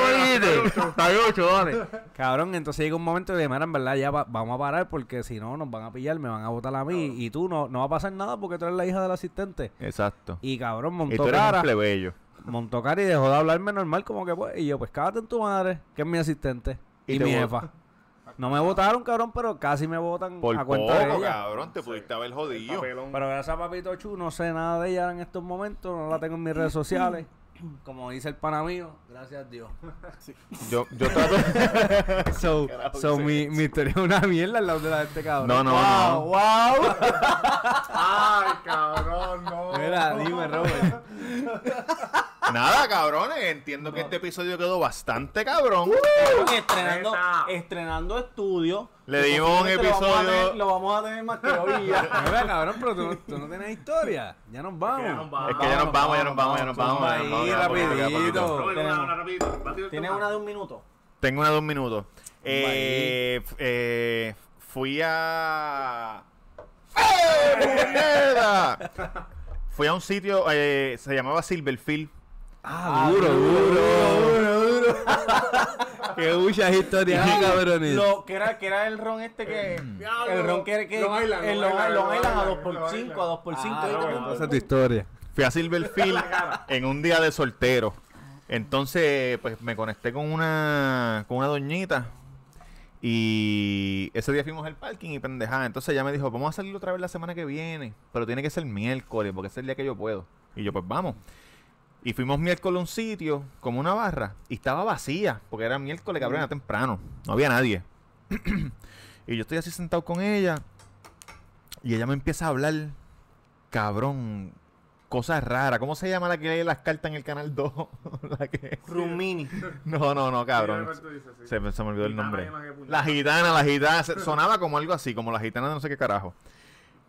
Salió ocho, dale. Cabrón, entonces llega un momento de, mira, en verdad ya va- vamos a parar porque si no nos van a pillar, me van a botar a mí y tú no, no va a pasar nada porque tú eres la hija del asistente. Exacto. Y cabrón, Y montó tú eres un cara, plebeyo. montó cara y dejó de hablarme normal como que pues, y yo pues cágate en tu madre, que es mi asistente Y y, te mi jefa. No me votaron, cabrón, pero casi me votan Por a poco, cuenta de ella. cabrón, te pudiste haber jodido. Pero gracias a Papito Chu, no sé nada de ella en estos momentos, no la tengo en mis redes sociales. Como dice el pana mío, gracias a Dios. Yo, yo trato. So, so mi, mi historia es una mierda al lado de la de este cabrón. No, no, no. wow. Ay, cabrón, no. Mira, dime, Robert. Nada, cabrones. Entiendo que este episodio quedó bastante cabrón. Cabrón, estrenando, estrenando estudio. Le dimos un Posiblemente lo vamos a episodio- Lo vamos a tener más que ahorita. Mira, cabrón, pero tú, no- tú no tienes historia. Ya nos vamos. Ya nos vamos. Es que ya nos vamos, ya nos vamos, ya nos vamos. Zumba ya nos vamos, ahí, ya nos vamos, ya queda rapidito. poquito. Robert, una, una, rapidito. Batido ¿Tienes una de un minuto? Tengo una de un minuto. Eh, f- eh, fui a. ¡Eh, puñeta! Fui a un sitio, eh, se llamaba Silverfield. Ah, duro, duro, duro, duro. Qué muchas historias, ah, cabrones. Lo, que, era, que era el ron este que. el ron que era que. Long Island, a Island, 2x5, Long a 2x5. Ah, esa es tu historia. Fui a Silverfield en un día de soltero. Entonces, pues me conecté con una con una doñita. Y ese día fuimos al parking y pendejada. Entonces ella me dijo, vamos a salir otra vez la semana que viene. Pero tiene que ser miércoles, porque es el día que yo puedo. Y yo, pues vamos. Y fuimos miércoles a un sitio, como una barra, y estaba vacía, porque era miércoles, cabrón, era temprano. No había nadie. y yo estoy así sentado con ella. Y ella me empieza a hablar, cabrón, cosas raras. ¿Cómo se llama la que lee las cartas en el canal 2? la que... Rumini. No, no, no, cabrón. Sí, sí, sí. Se, me- se me olvidó el nombre. La gitana, la gitana. Sonaba como algo así, como la gitana de no sé qué carajo.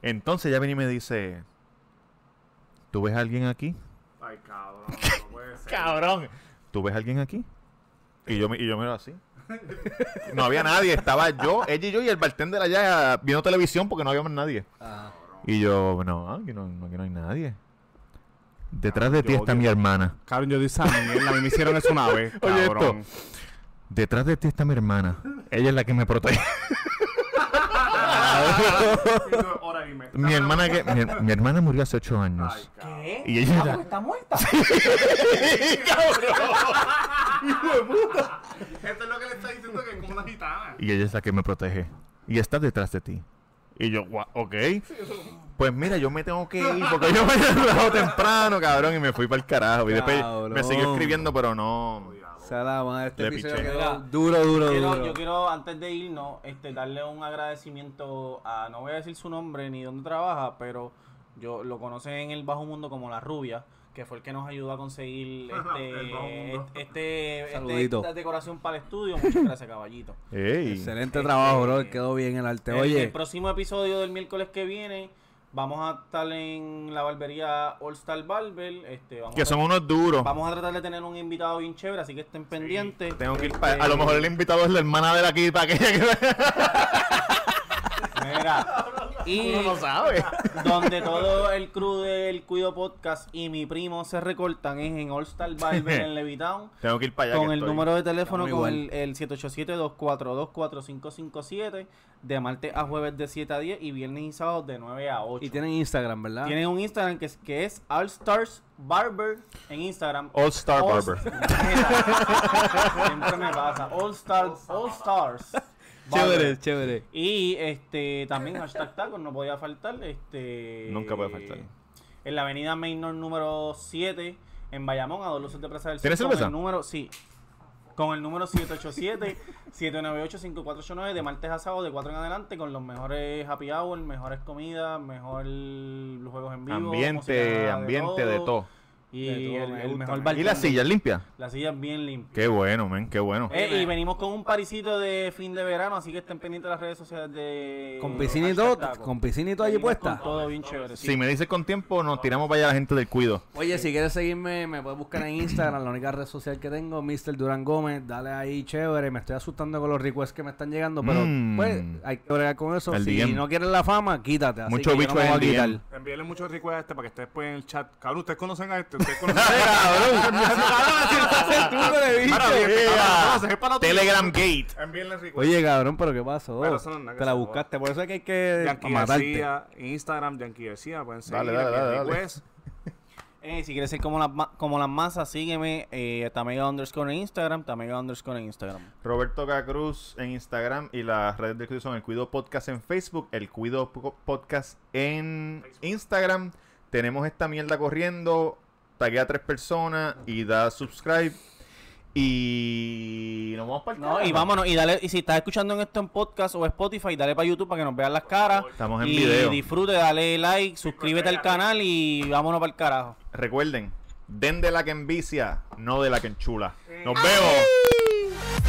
Entonces ella viene y me dice: ¿Tú ves a alguien aquí? Ay, cabrón, no puede ser. Cabrón. ¿Tú ves a alguien aquí? Y yo, me- y yo miro así. No había nadie, estaba yo, ella y yo y el bartender allá viendo televisión porque no había más nadie. Y yo, no, aquí no, aquí no hay nadie. Detrás de ti yo está odio- mi hermana. Cabrón, yo dije esa mierda. A mí me hicieron eso una vez, Oye, cabrón. Detrás de ti está mi hermana. Ella es la que me protege. Mi hermana que mi, mi hermana murió hace ocho años. Ay, cabrón. ¿Qué? Y ella Ah, era- pues está muerta. Esto es lo que le está diciendo que es como una gitana. Y ella es la que me protege. Y está detrás de ti. Y yo, "Gua- ok. Pues mira, yo me tengo que ir porque yo me he temprano, cabrón, y me fui para el carajo. Y después me Cabrón. siguió escribiendo, pero no. Se la madre, este Le episodio piché. quedó Mira, duro, duro, Quiero- duro. yo quiero, antes de irnos, este, darle un agradecimiento a, no voy a decir su nombre ni dónde trabaja, pero yo lo conocen en el bajo mundo como La Rubia, que fue el que nos ayudó a conseguir este, este, este- Saludito. esta decoración para el estudio. Muchas gracias, caballito. Ey. Excelente trabajo, bro. Quedó bien el arte. El- Oye, el próximo episodio del miércoles que viene vamos a estar en la barbería All Star Barber. Este, vamos Que a son unos duros. Vamos a tratar de tener un invitado bien chévere, así que estén pendientes. Tengo que ir Este, pa- A lo mejor el invitado es la hermana de la aquí para que Mira, y no sabe. donde todo el crew del Cuido Podcast y mi primo se recortan es en All Star Barber en Levitown. Tengo que ir para allá. Con el estoy. número de teléfono con el, el 787-242-4557 de martes a jueves de 7 a 10 y viernes y sábados de 9 a 8. y tienen Instagram, ¿verdad? Tienen un Instagram que es, que es All Stars Barber en Instagram. All Star All- Barber. Siempre me pasa. All Stars. All Stars. Chévere, chévere. Y este también hashtag tacos no podía faltar. Este Nunca puede faltar. En la avenida Mainor número 7 en Bayamón, a dos luces de Plaza del Sol. ¿Tienes con cerveza? el número, sí. Con el número 787-798-5489 de martes a sábado de 4 en adelante con los mejores happy hour, mejores comidas, mejor los juegos en vivo. Ambiente, ambiente de todo. Y De todo, el, me el mejor me bartender. ¿Y la silla limpia? La silla es bien limpia. Qué bueno, men, qué bueno. Eh, y venimos con un parisito de fin de verano, así que estén pendientes de las redes sociales de... Con piscina y todo, con piscina y todo allí puesta. con todo bien chévere. sí. Si me dices con tiempo, nos tiramos para allá la gente del cuido. Oye, si quieres seguirme, me puedes buscar en Instagram, la única red social que tengo, Mr. Durán Gómez. Dale ahí, chévere. Me estoy asustando con los requests que me están llegando, pero Mm. pues hay que bregar con eso. El si DM. no quieres la fama, quítate. Así Mucho que yo bicho no en a el quitar. DM. Envíenle muchos requests a este para que esté después en el chat. Cabrón, ustedes conocen a este. A Telegram Gate. Oye, cabrón, pero ¿qué pasó? Pero eso no es nada que Te la buscaste, por eso es que hay que Yankee matarte. García, Instagram, Yankee García, pueden seguir. Dale, dale, envíen dale, dale. requests. Eh, si quieres ser como las, como las masas, sígueme eh, Tamega underscore en Instagram, Tamega underscore en Instagram. Roberto Cacruz en Instagram y las redes del Cuido son el Cuido Podcast en Facebook, el Cuido Po- Podcast en Instagram. Tenemos esta mierda corriendo, taguea a tres personas y da subscribe. Y nos vamos para el No, y vámonos. Y dale, y si estás escuchando en esto en podcast o Spotify, dale para YouTube para que nos vean las caras. Estamos en y video. disfrute, dale like, suscríbete al canal y vámonos para el carajo. Recuerden, den de la que envicia, no de la que enchula. ¡Nos ¡Ay! vemos!